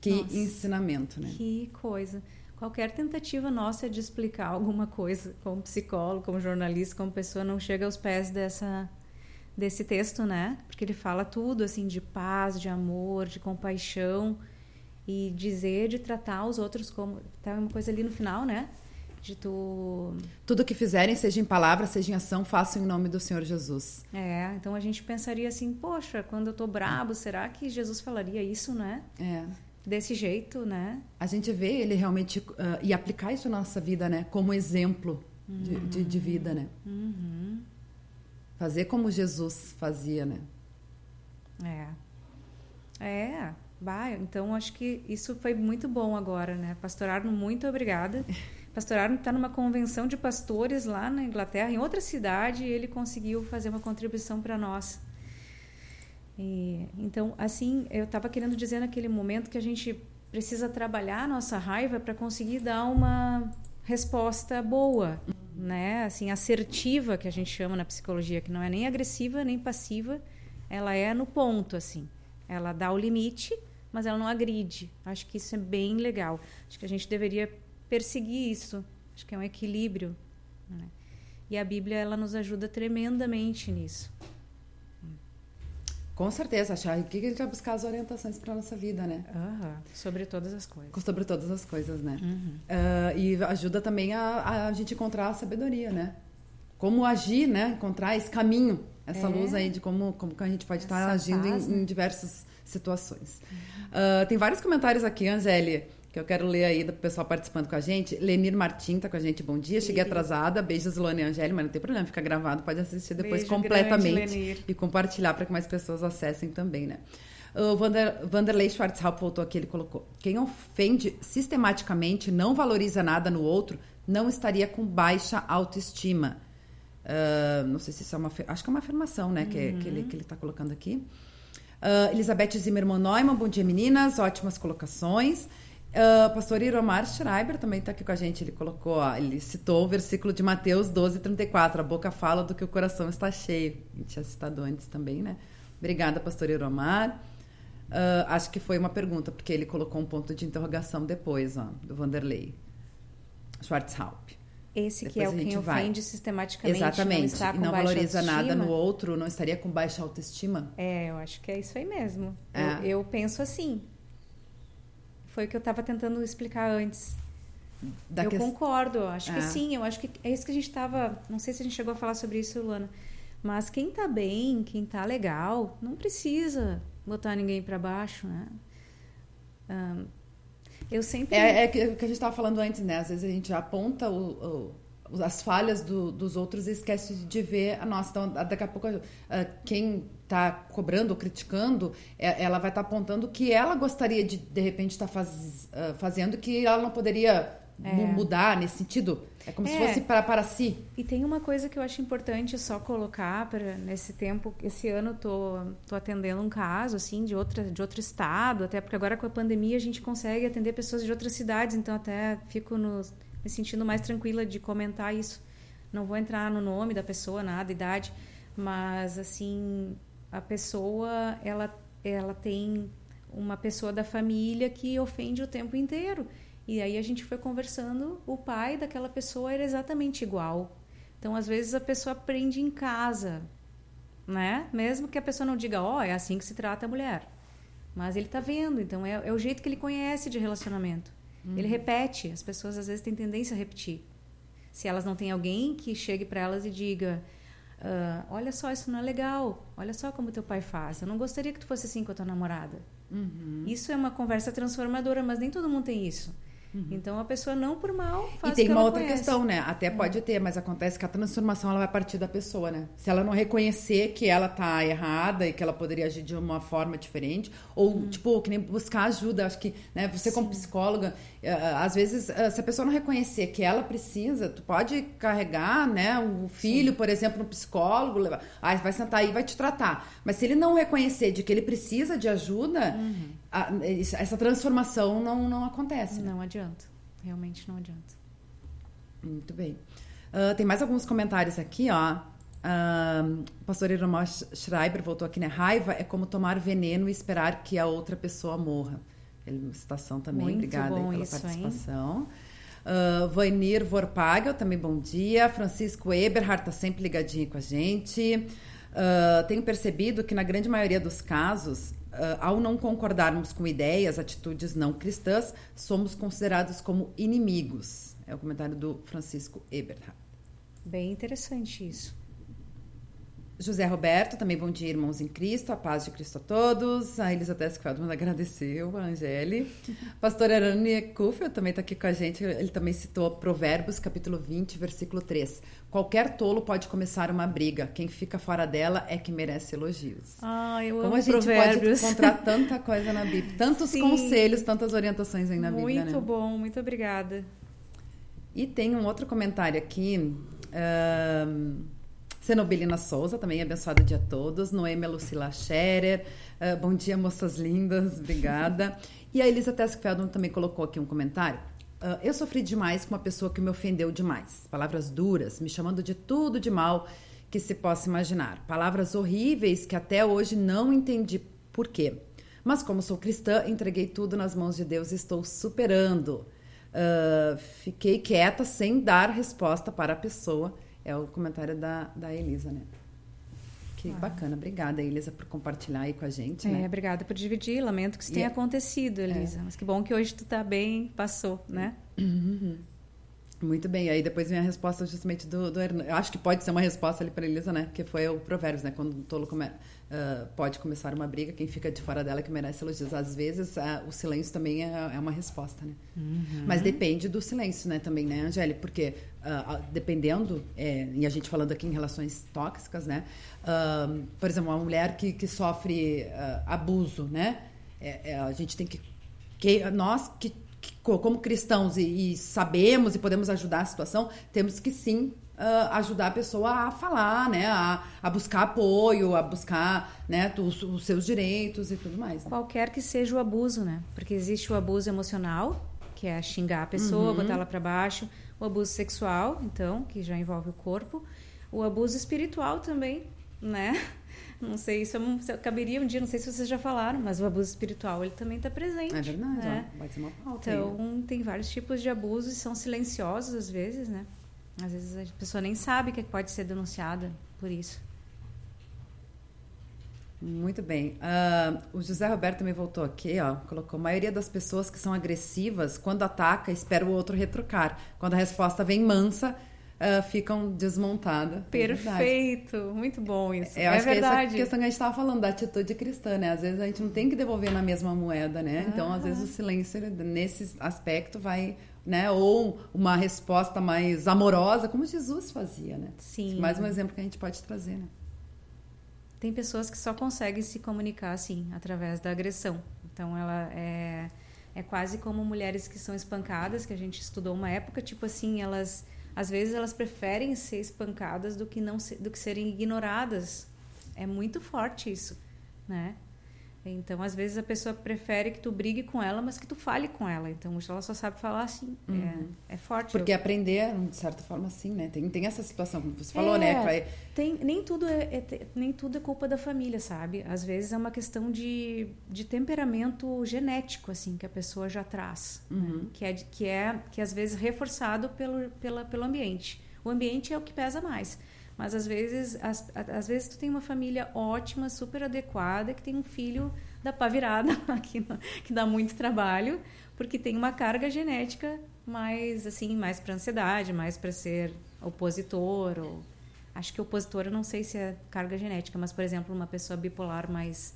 Que Nossa, ensinamento, né? Que coisa. Qualquer tentativa nossa de explicar alguma coisa, como psicólogo, como jornalista, como pessoa, não chega aos pés dessa desse texto, né? Porque ele fala tudo assim de paz, de amor, de compaixão e dizer de tratar os outros como tá uma coisa ali no final, né? De tu tudo que fizerem seja em palavra seja em ação façam em nome do Senhor Jesus é então a gente pensaria assim poxa quando eu tô brabo será que Jesus falaria isso né é desse jeito né a gente vê ele realmente uh, e aplicar isso na nossa vida né como exemplo uhum. de, de, de, vida né uhum. fazer como Jesus fazia né É. É. Bah, então acho que isso foi muito bom agora, né? Pastorar, muito obrigada. Pastorar está numa convenção de pastores lá na Inglaterra, em outra cidade, e ele conseguiu fazer uma contribuição para nós. E, então, assim, eu estava querendo dizer naquele momento que a gente precisa trabalhar a nossa raiva para conseguir dar uma resposta boa, né? Assim, assertiva, que a gente chama na psicologia, que não é nem agressiva nem passiva, ela é no ponto, assim. Ela dá o limite, mas ela não agride. Acho que isso é bem legal. Acho que a gente deveria perseguir isso. Acho que é um equilíbrio. Né? E a Bíblia ela nos ajuda tremendamente nisso. Com certeza, achar que a gente vai buscar as orientações para nossa vida, né? Uhum. Sobre todas as coisas. Sobre todas as coisas, né? Uhum. Uh, e ajuda também a, a gente encontrar a sabedoria, né? Como agir, né? Encontrar esse caminho, essa é. luz aí de como, como que a gente pode estar agindo em, em, diversas situações. Uhum. Uh, tem vários comentários aqui, Angélia que eu quero ler aí do pessoal participando com a gente. Lenir Martim tá com a gente, bom dia. Cheguei atrasada. Beijos, Luana e Angélica, mas não tem problema, fica gravado, pode assistir depois Beijo completamente grande, e compartilhar para que mais pessoas acessem também, né? O Vander, Vanderlei Schwarzhaupt voltou aqui, ele colocou: quem ofende sistematicamente, não valoriza nada no outro, não estaria com baixa autoestima. Uh, não sei se isso é uma. Acho que é uma afirmação, né? Uhum. Que, que, ele, que ele está colocando aqui. Uh, Elizabeth Zimmermann Neumann, bom dia meninas, ótimas colocações. Uh, pastor Iromar Schreiber também está aqui com a gente. Ele colocou, ó, ele citou o versículo de Mateus 12, 34. A boca fala do que o coração está cheio. A gente tinha citado antes também, né? Obrigada, pastor Iromar. Uh, acho que foi uma pergunta, porque ele colocou um ponto de interrogação depois, ó, do Vanderlei. Schwarzhaupt. Esse depois que é o quem vai. ofende sistematicamente. Exatamente. Não está com e não valoriza nada no outro, não estaria com baixa autoestima? É, eu acho que é isso aí mesmo. É. Eu, eu penso assim. Foi o que eu estava tentando explicar antes. Da eu que... concordo, acho é. que sim. Eu acho que é isso que a gente estava. Não sei se a gente chegou a falar sobre isso, Luana. Mas quem está bem, quem está legal, não precisa botar ninguém para baixo, né? Um, eu sempre. É, é, que, a gente estava falando antes, né? Às vezes a gente aponta o, o, as falhas do, dos outros e esquece de ver a nossa. Então, daqui a pouco, uh, quem está cobrando ou criticando, é, ela vai estar tá apontando que ela gostaria de, de repente, estar tá faz, uh, fazendo que ela não poderia é. mudar nesse sentido. É como é. se fosse para, para si. E tem uma coisa que eu acho importante só colocar para nesse tempo. Esse ano tô tô atendendo um caso assim de outra de outro estado, até porque agora com a pandemia a gente consegue atender pessoas de outras cidades, então até fico no, me sentindo mais tranquila de comentar isso. Não vou entrar no nome da pessoa, nada, idade, mas assim a pessoa ela ela tem uma pessoa da família que ofende o tempo inteiro. E aí a gente foi conversando, o pai daquela pessoa era exatamente igual. Então, às vezes a pessoa aprende em casa, né? Mesmo que a pessoa não diga, ó, oh, é assim que se trata a mulher. Mas ele está vendo, então é, é, o jeito que ele conhece de relacionamento. Uhum. Ele repete, as pessoas às vezes têm tendência a repetir. Se elas não têm alguém que chegue para elas e diga, Uh, olha só, isso não é legal. Olha só como teu pai faz. Eu não gostaria que tu fosse assim com a tua namorada. Uhum. Isso é uma conversa transformadora, mas nem todo mundo tem isso. Uhum. Então a pessoa não por mal faz E tem uma outra conhece. questão, né? Até é. pode ter, mas acontece que a transformação ela vai partir da pessoa, né? Se ela não reconhecer que ela tá errada e que ela poderia agir de uma forma diferente, ou uhum. tipo, que nem buscar ajuda, acho que, né, você Sim. como psicóloga, eh, às vezes, eh, se a pessoa não reconhecer que ela precisa, tu pode carregar, né, o filho, Sim. por exemplo, no psicólogo, levar, ah, vai sentar aí e vai te tratar. Mas se ele não reconhecer de que ele precisa de ajuda, uhum a, essa transformação não, não acontece. Não adianta. Realmente não adianta. Muito bem. Uh, tem mais alguns comentários aqui, ó. Uh, o pastor Iromar Schreiber voltou aqui, né? Raiva é como tomar veneno e esperar que a outra pessoa morra. Ele, citação também, Muito obrigada pela isso, participação. Uh, Vainir Vorpagel, também bom dia. Francisco Eberhard está sempre ligadinho com a gente. Uh, tenho percebido que na grande maioria dos casos ao não concordarmos com ideias, atitudes não cristãs, somos considerados como inimigos. É o comentário do Francisco Eberhard. Bem interessante isso. José Roberto, também bom dia, irmãos em Cristo, a paz de Cristo a todos. A Elizabeth Feldman agradeceu, a Angele. Pastor Arane Kufel também está aqui com a gente, ele também citou Provérbios, capítulo 20, versículo 3. Qualquer tolo pode começar uma briga, quem fica fora dela é que merece elogios. Ah, eu Como amo a gente provérbios. pode encontrar tanta coisa na Bíblia, tantos Sim. conselhos, tantas orientações aí na Bíblia, Muito né? bom, muito obrigada. E tem um outro comentário aqui. Cenobelina Souza, também abençoado dia a todos. Noêmia Lucila Scherer. ah, bom dia, moças lindas. Obrigada. e a Elisa Teskfeldman também colocou aqui um comentário. Ah, eu sofri demais com uma pessoa que me ofendeu demais. Palavras duras, me chamando de tudo de mal que se possa imaginar. Palavras horríveis que até hoje não entendi por quê. Mas como sou cristã, entreguei tudo nas mãos de Deus e estou superando. Ah, fiquei quieta sem dar resposta para a pessoa. É o comentário da, da Elisa, né? Que bacana. Obrigada, Elisa, por compartilhar aí com a gente, É, né? obrigada por dividir. Lamento que isso E tenha é- acontecido, Elisa. Mas que bom que hoje tu tá bem, passou, né? Muito bem. Aí depois vem a resposta justamente do, do. Eu acho que pode ser uma resposta ali para Elisa, né? Que foi o Provérbios, né? Quando o tolo come- ah, pode começar uma briga, quem fica de fora dela que merece elogios. Às vezes ah, o silêncio também é, é uma resposta, né? Mas depende do silêncio, né? Também, né, Angélica? Porque ah, dependendo, é, e a gente falando aqui em relações tóxicas, né? Por exemplo, uma mulher que, que sofre abuso, né? É- é, a gente tem que que nós que, como cristãos e, e sabemos e podemos ajudar a situação, temos que sim ah, ajudar a pessoa a falar, né, a, a buscar apoio, a buscar, né, os, os seus direitos e tudo mais. né? Qualquer que seja o abuso, né? Porque existe o abuso emocional, que é xingar a pessoa, botar ela para baixo, o abuso sexual, então, que já envolve o corpo, o abuso espiritual também, né? Não sei, isso é um- isso caberia um dia, não sei se vocês já falaram, mas o abuso espiritual ele também está presente. É verdade, né? ó, pode ser uma pauta. aí? Então, tem vários tipos de abusos e são silenciosos às vezes, né? Às vezes a pessoa nem sabe que pode ser denunciada por isso. Muito bem. Ah, o José Roberto também voltou aqui, ó. Colocou: a maioria das pessoas que são agressivas, quando ataca, espera o outro retrucar. Quando a resposta vem mansa, ah, ficam desmontadas. É. Perfeito, muito bom isso. Eu é acho que é verdade. essa questão que a gente estava falando da atitude cristã, né? Às vezes a gente não tem que devolver na mesma moeda, né? Então, às vezes o silêncio nesse aspecto vai, né? Ou uma resposta mais amorosa, como Jesus fazia, né? Sim. Mais um exemplo que a gente pode trazer, né? Tem pessoas que só conseguem se comunicar assim, através da agressão. Então, ela é, é quase como mulheres que são espancadas, que a gente estudou uma época, tipo assim, elas às vezes elas preferem ser espancadas do que não do que serem ignoradas. É muito forte isso, né? Então, às vezes a pessoa prefere que tu brigue com ela, mas que tu fale com ela. Então, ela só sabe falar assim. É, é forte. Porque aprender, de certa forma, assim, né? Tem, tem essa situação, como você falou, É, né? vai- Tem, nem, tudo é, é nem tudo é culpa da família, sabe? Às vezes é uma questão de, de temperamento genético, assim, que a pessoa já traz. né? Que, é, que é, que às vezes, reforçado pelo, pela, pelo ambiente. O ambiente é o que pesa mais. Mas às vezes, às, às vezes tu tem uma família ótima, super adequada, que tem um filho da pá virada, que, que dá muito trabalho, porque tem uma carga genética mais assim, mais para ansiedade, mais para ser opositor ou acho que opositor eu não sei se é carga genética, mas por exemplo, uma pessoa bipolar mais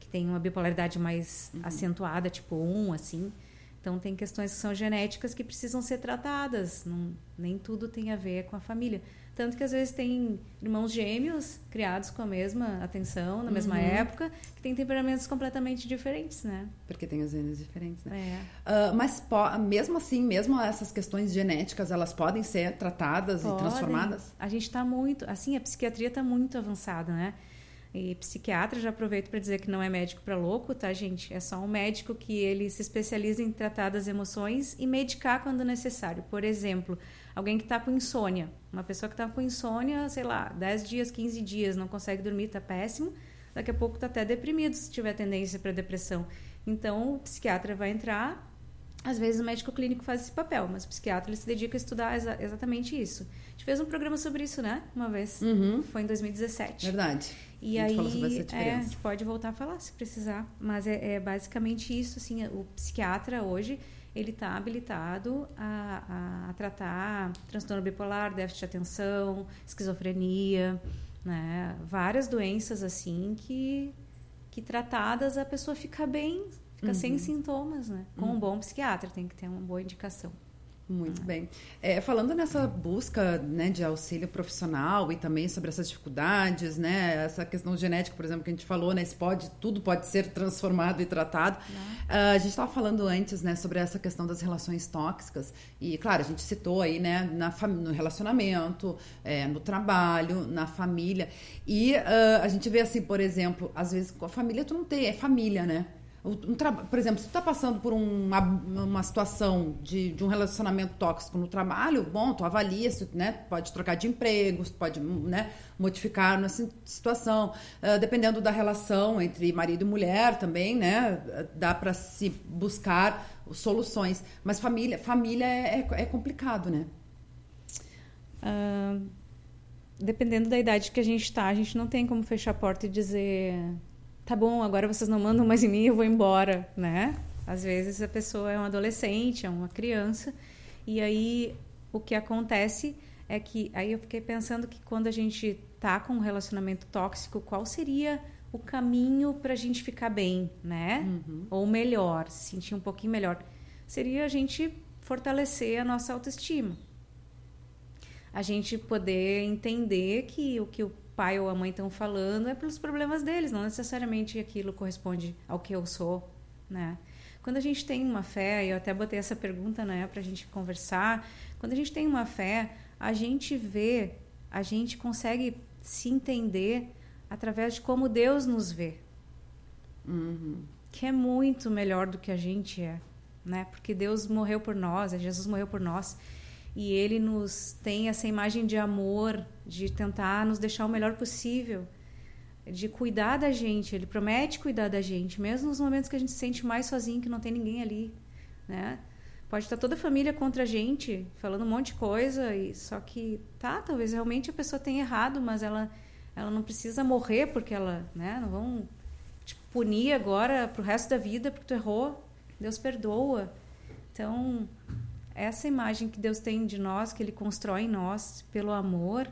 que tem uma bipolaridade mais acentuada, tipo 1, assim. Então tem questões que são genéticas que precisam ser tratadas, não, nem tudo tem a ver com a família. Tanto que às vezes tem irmãos gêmeos criados com a mesma atenção, na mesma época, que têm temperamentos completamente diferentes, né? Porque tem os genes diferentes, né? É. Ah, mas mesmo assim, mesmo essas questões genéticas, elas podem ser tratadas e Podem. transformadas? A gente está muito, assim, a psiquiatria está muito avançada, né? E psiquiatra, já aproveito para dizer que não é médico para louco, tá, gente? É só um médico que ele se especializa em tratar das emoções e medicar quando necessário. Por exemplo, alguém que está com insônia, uma pessoa que está com insônia, sei lá, 10 dias, 15 dias, não consegue dormir, está péssimo, daqui a pouco está até deprimido se tiver tendência para depressão. Então, o psiquiatra vai entrar, às vezes o médico clínico faz esse papel, mas o psiquiatra ele se dedica a estudar exa- exatamente isso. A gente fez um programa sobre isso, né? Uma vez. Uhum. Foi em 2017. Verdade. E A gente aí, falou sobre essa é, a gente pode voltar a falar se precisar. Mas é, é basicamente isso, assim, o psiquiatra hoje, ele está habilitado a, a- tratar transtorno bipolar, déficit de atenção, esquizofrenia, né? Várias doenças assim que, que tratadas a pessoa fica bem, fica uhum. sem sintomas, né? Com uhum. um bom psiquiatra tem que ter uma boa indicação. Muito bem. É, falando nessa busca né, de auxílio profissional e também sobre essas dificuldades, né, essa questão genética, por exemplo, que a gente falou, né, pode, tudo pode ser transformado e tratado. Uh, a gente estava falando antes né, sobre essa questão das relações tóxicas e, claro, a gente citou aí né, na no relacionamento, é, no trabalho, na família. E uh, a gente vê assim, por exemplo, às vezes com a família tu não tem, é família, né? Um, por exemplo, se tu está passando por uma, uma situação de, de, um relacionamento tóxico no trabalho, bom, tu avalia, se, né, pode trocar de emprego, pode né, modificar nessa situação. Uh, dependendo da relação entre marido e mulher também, né, dá para se buscar soluções. Mas família, família é, é, é complicado, né? Uh, dependendo da idade que a gente está, a gente não tem como fechar a porta e dizer tá bom, agora vocês não mandam mais em mim, eu vou embora, né? Às vezes a pessoa é um adolescente, é uma criança, e aí o que acontece é que aí eu fiquei pensando que quando a gente tá com um relacionamento tóxico, qual seria o caminho para a gente ficar bem, né? Uhum. Ou melhor, se sentir um pouquinho melhor. Seria a gente fortalecer a nossa autoestima. A gente poder entender que o que o pai ou a mãe estão falando é pelos problemas deles, não necessariamente aquilo corresponde ao que eu sou, né? Quando a gente tem uma fé, eu até botei essa pergunta, né, para a gente conversar. Quando a gente tem uma fé, a gente vê, a gente consegue se entender através de como Deus nos vê, uhum. que é muito melhor do que a gente é, né? Porque Deus morreu por nós, Jesus morreu por nós e ele nos tem essa imagem de amor, de tentar nos deixar o melhor possível, de cuidar da gente. Ele promete cuidar da gente, mesmo nos momentos que a gente se sente mais sozinho, que não tem ninguém ali, né? Pode estar toda a família contra a gente, falando um monte de coisa, e só que tá, talvez realmente a pessoa tenha errado, mas ela ela não precisa morrer porque ela, né, não vão te punir agora pro resto da vida porque tu errou. Deus perdoa. Então, essa imagem que Deus tem de nós, que Ele constrói em nós pelo amor,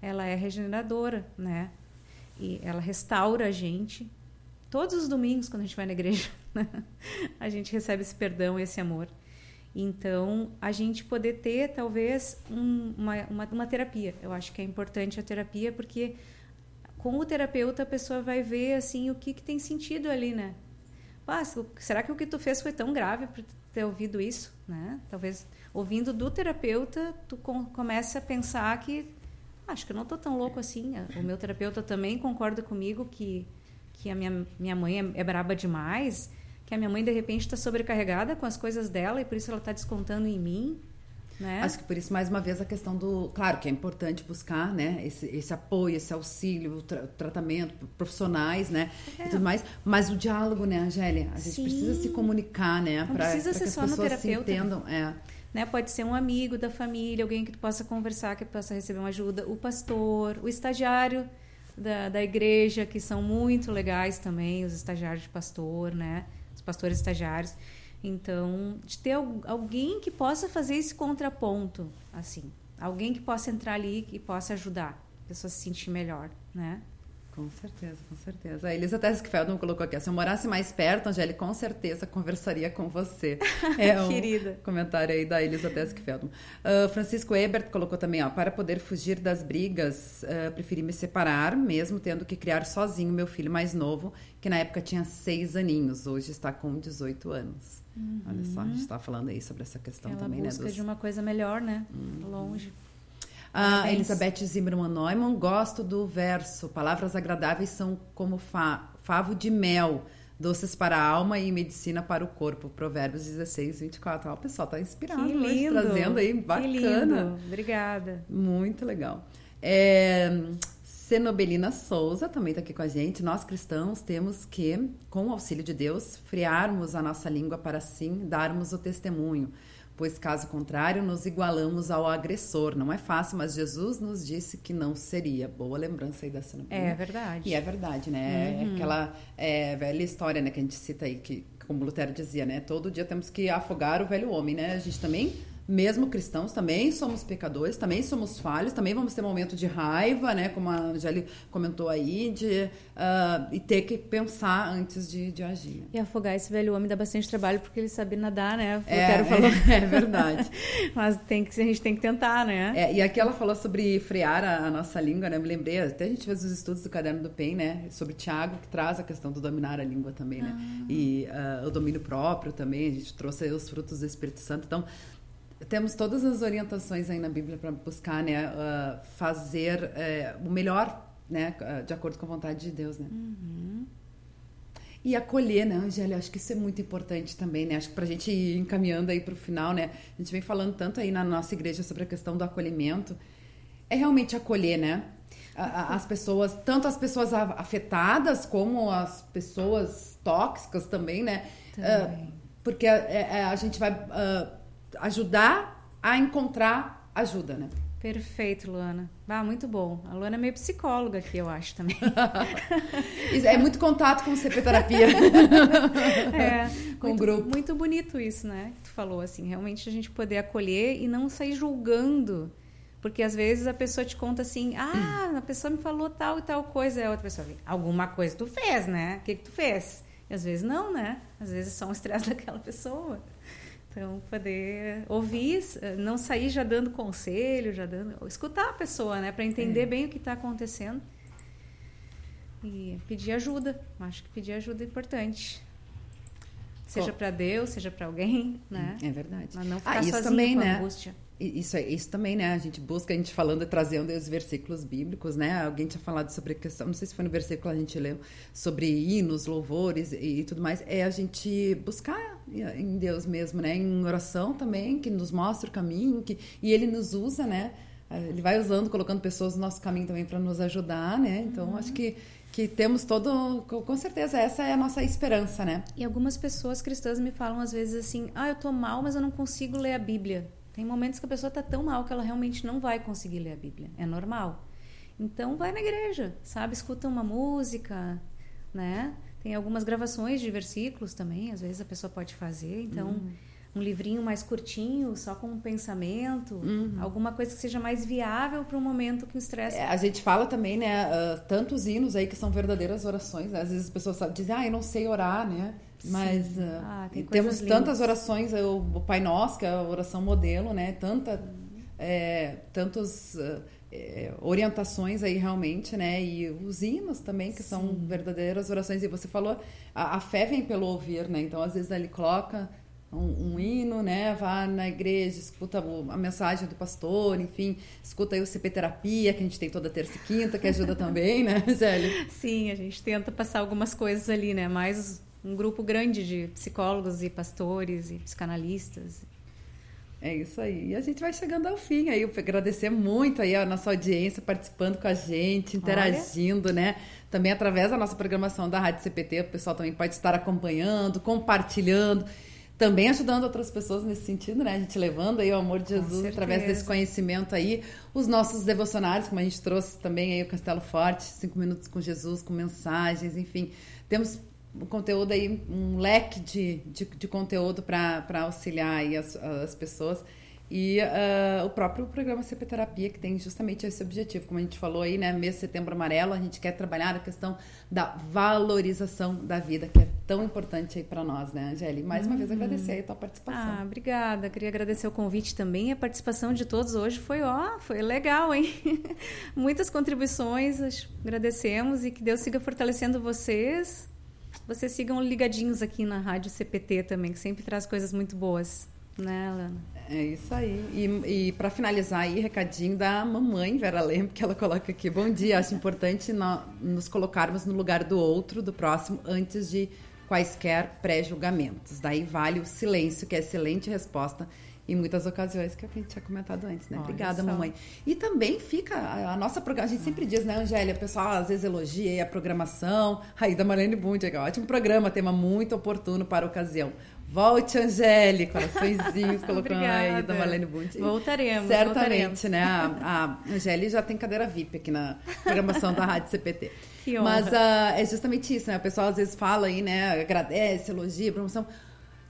ela é regeneradora, né? E ela restaura a gente. Todos os domingos, quando a gente vai na igreja, né? a gente recebe esse perdão, esse amor. Então, a gente poder ter, talvez, um, uma, uma, uma terapia. Eu acho que é importante a terapia, porque com o terapeuta a pessoa vai ver assim o que, que tem sentido ali, né? Ah, será que o que tu fez foi tão grave para ter ouvido isso, né? Talvez ouvindo do terapeuta, tu com, começa a pensar que acho que eu não estou tão louco assim. O meu terapeuta também concorda comigo que que a minha minha mãe é, é braba demais, que a minha mãe de repente está sobrecarregada com as coisas dela e por isso ela está descontando em mim. Né? Acho que por isso, mais uma vez, a questão do. Claro que é importante buscar né, esse, esse apoio, esse auxílio, tra tratamento, profissionais, né? É. E tudo mais. Mas o diálogo, né, Angélia? A gente Sim. precisa se comunicar, né? Não pra, precisa pra ser só no terapeuta. Se entendam. É. Né? Pode ser um amigo da família, alguém que tu possa conversar, que possa receber uma ajuda, o pastor, o estagiário da, da igreja, que são muito legais também, os estagiários de pastor, né? Os pastores estagiários. Então, de ter alguém que possa fazer esse contraponto, assim, alguém que possa entrar ali e possa ajudar a pessoa se sentir melhor, né? Com certeza, com certeza. A Elisa Teskfeldman colocou aqui, se eu morasse mais perto, Angélica, com certeza conversaria com você. É um Querida. comentário aí da Elisa Teskfeldman. Uh, Francisco Ebert colocou também, ó, para poder fugir das brigas, uh, preferi me separar, mesmo tendo que criar sozinho meu filho mais novo, que na época tinha seis aninhos, hoje está com 18 anos. Uhum. Olha só, a gente está falando aí sobre essa questão Ela também, busca né? Dos... de uma coisa melhor, né? Uhum. Longe. Ah, Elizabeth Zimmermann Neumann, gosto do verso. Palavras agradáveis são como fa favo de mel, doces para a alma e medicina para o corpo. Provérbios 16, 24. Ó, o pessoal tá inspirado que lindo, hoje, trazendo aí, bacana. Que lindo. Obrigada. Muito legal. É, Cenobelina Souza também está aqui com a gente. Nós cristãos temos que, com o auxílio de Deus, friarmos a nossa língua para assim darmos o testemunho, pois caso contrário nos igualamos ao agressor. Não é fácil, mas Jesus nos disse que não seria. Boa lembrança aí da Cenobelina. É verdade. E é verdade, né? É uhum. É aquela é, velha história né, que a gente cita aí, que como Lutero dizia, né? Todo dia temos que afogar o velho homem, né? A gente também mesmo cristãos, também somos pecadores, também somos falhos, também vamos ter momento de raiva, né? Como a Angeli comentou aí, de uh, e ter que pensar antes de, de agir. E afogar esse velho homem dá bastante trabalho porque ele sabe nadar, né? É. É, é verdade. Mas tem que, a gente tem que tentar, né? É, e aqui ela falou sobre frear a, a, nossa língua, né? Me lembrei, até a gente fez os estudos do caderno do PEN, né? Sobre Tiago, que traz a questão do dominar a língua também, né? Ah. E uh, o domínio próprio também, a gente trouxe os frutos do Espírito Santo. Então, temos todas as orientações aí na Bíblia para buscar, né, uh, fazer uh, o melhor, né, uh, de acordo com a vontade de Deus, né. Uhum. E acolher, né, Angélia? Acho que isso é muito importante também, né? Acho que para a gente ir encaminhando aí para o final, né? A gente vem falando tanto aí na nossa igreja sobre a questão do acolhimento. É realmente acolher, né? As pessoas, tanto as pessoas afetadas como as pessoas tóxicas também, né? Também. Uh, porque a, é, é, a, gente vai uh, ajudar a encontrar ajuda, né? Perfeito, Luana. Ah, muito bom. A Luana é meio psicóloga aqui, eu acho também. é muito contato com CP-terapia. é, com muito, o grupo. Muito bonito isso, né? Que tu falou, assim, realmente a gente poder acolher e não sair julgando. Porque às vezes a pessoa te conta assim, ah, a pessoa me falou tal e tal coisa. E a outra pessoa, alguma coisa tu fez, né? O que, que tu fez? E às vezes não, né? Às vezes é só um estresse daquela pessoa. Então, poder ouvir, não sair já dando conselho, já dando. Escutar a pessoa, né? Para entender é. bem o que está acontecendo. E pedir ajuda. Acho que pedir ajuda é importante. Seja para Deus, seja para alguém, né? É verdade. Mas não ficar ah, sozinho também, com né? angústia isso, isso também, né? A gente busca, a gente falando, trazendo os versículos bíblicos, né? Alguém tinha falado sobre a questão, não sei se foi no versículo que a gente leu, sobre hinos, louvores e, e, tudo mais. É a gente buscar em Deus mesmo, né? Em oração também, que nos mostra o caminho, que, e Ele nos usa, né? Ele vai usando, colocando pessoas no nosso caminho também para nos ajudar, né? Então, uhum. acho que que temos todo, com certeza, essa é a nossa esperança, né? E algumas pessoas cristãs me falam às vezes assim: "Ah, eu tô mal, mas eu não consigo ler a Bíblia". Tem momentos que a pessoa está tão mal que ela realmente não vai conseguir ler a Bíblia. É normal. Então vai na igreja, sabe? Escuta uma música, né? Tem algumas gravações de versículos também, às vezes a pessoa pode fazer. Então, uhum. um livrinho mais curtinho, só com um pensamento, uhum. alguma coisa que seja mais viável para um momento que o estresse. É, a gente fala também, né? Uh, tantos hinos aí que são verdadeiras orações. Né? Às vezes as pessoas dizem, ah, eu não sei orar, né? Mas uh, ah, temos lindas. tantas orações, o Pai Nosso, que é a oração modelo, né? Tanta, é, tantas uh, é, orientações aí realmente, né? E os hinos também, que Sim. são verdadeiras orações. E você falou, a, a, fé vem pelo ouvir, né? Então, às vezes, ele coloca um, um, hino, né? Vá na igreja, escuta a mensagem do pastor, enfim, escuta aí o CP Terapia, que a gente tem toda terça e quinta, que ajuda também, né, Zélia? Sim, a gente tenta passar algumas coisas ali, né? Mais um grupo grande de psicólogos e pastores e psicanalistas. É isso aí. E a gente vai chegando ao fim aí. Eu agradecer muito aí a nossa audiência participando com a gente, interagindo, Olha. né? Também através da nossa programação da Rádio CPT, o pessoal também pode estar acompanhando, compartilhando, também ajudando outras pessoas nesse sentido, né? A gente levando aí o amor de Jesus através desse conhecimento aí, os nossos devocionários, como a gente trouxe também aí o Castelo Forte, cinco minutos com Jesus, com mensagens, enfim. Temos um conteúdo aí, um leque de, de, de conteúdo para auxiliar aí as, as pessoas. E uh, o próprio programa CP Terapia, que tem justamente esse objetivo, como a gente falou aí, né? Mês de setembro amarelo, a gente quer trabalhar a questão da valorização da vida, que é tão importante aí para nós, né, Angeli? Mais uma vez uhum. agradecer a tua participação. Ah, obrigada. Queria agradecer o convite também. A participação de todos hoje foi, ó, foi legal, hein? Muitas contribuições, agradecemos e que Deus siga fortalecendo vocês vocês sigam ligadinhos aqui na Rádio CPT também, que sempre traz coisas muito boas, né, Alana? É isso aí. E, e para finalizar aí, recadinho da mamãe Vera Lem, que ela coloca aqui. Bom dia, acho importante nos colocarmos no lugar do outro, do próximo, antes de quaisquer pré-julgamentos. Daí vale o silêncio, que é excelente resposta em muitas ocasiões, que a gente tinha comentado antes, né? Olha Obrigada, só. mamãe. E também fica a, a nossa programação, a gente sempre diz, né, Angélia? O pessoal às vezes elogia a programação. Aí, da Marlene Bund, é ótimo programa, tema muito oportuno para a ocasião. Volte, Angélia, coraçõezinhos colocando aí da Marlene Bund. Voltaremos. Certamente, voltaremos. né? A, a já tem cadeira VIP aqui na programação da Rádio CPT. Que honra. Mas uh, é justamente isso, né? O pessoal às vezes fala aí, né? Agradece, elogia, promoção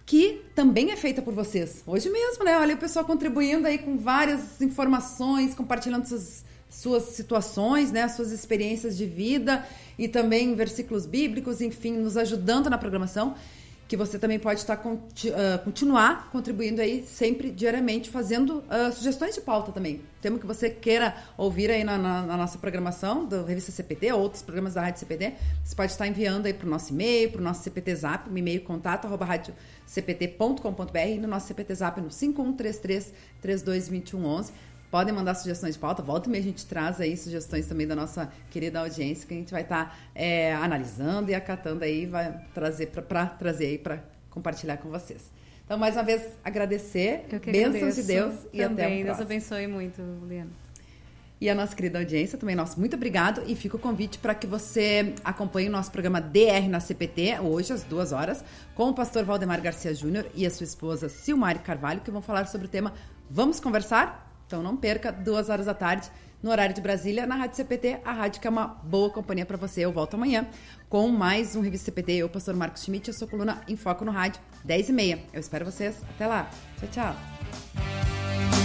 que também é feita por vocês. Hoje mesmo, né? Olha o pessoal contribuindo aí com várias informações, compartilhando suas, suas situações, né? Suas experiências de vida e também versículos bíblicos, enfim, nos ajudando na programação que você também pode estar uh, continuar contribuindo aí sempre diariamente, fazendo uh, sugestões de pauta também. Temo que você queira ouvir aí na, na, na, nossa programação da revista CPT, ou outros programas da Rádio CPT, você pode estar enviando aí para o nosso e-mail, para o nosso CPT Zap, o e-mail contato arroba radiocpt.com.br e no nosso CPT Zap no 5133 322111 podem mandar sugestões de pauta. Volta e meia a gente traz aí sugestões também da nossa querida audiência que a gente vai estar tá, é, analisando e acatando aí, vai trazer para trazer aí para compartilhar com vocês. Então, mais uma vez, agradecer. Eu que Bênçãos de Deus também. e até o próximo. Deus abençoe muito, Liana. E a nossa querida audiência também, nosso muito obrigado. E fica o convite para que você acompanhe o nosso programa DR na CPT, hoje às duas horas, com o pastor Valdemar Garcia Júnior e a sua esposa Silmari Carvalho, que vão falar sobre o tema Vamos Conversar? Então não perca, duas horas da tarde, no horário de Brasília, na Rádio CPT, a rádio que é uma boa companhia para você. Eu volto amanhã com mais um Revista CPT. Eu, pastor Marcos Schmidt, a sua coluna em Foco no Rádio, 10 e meia. Eu espero vocês. Até lá. Tchau, tchau.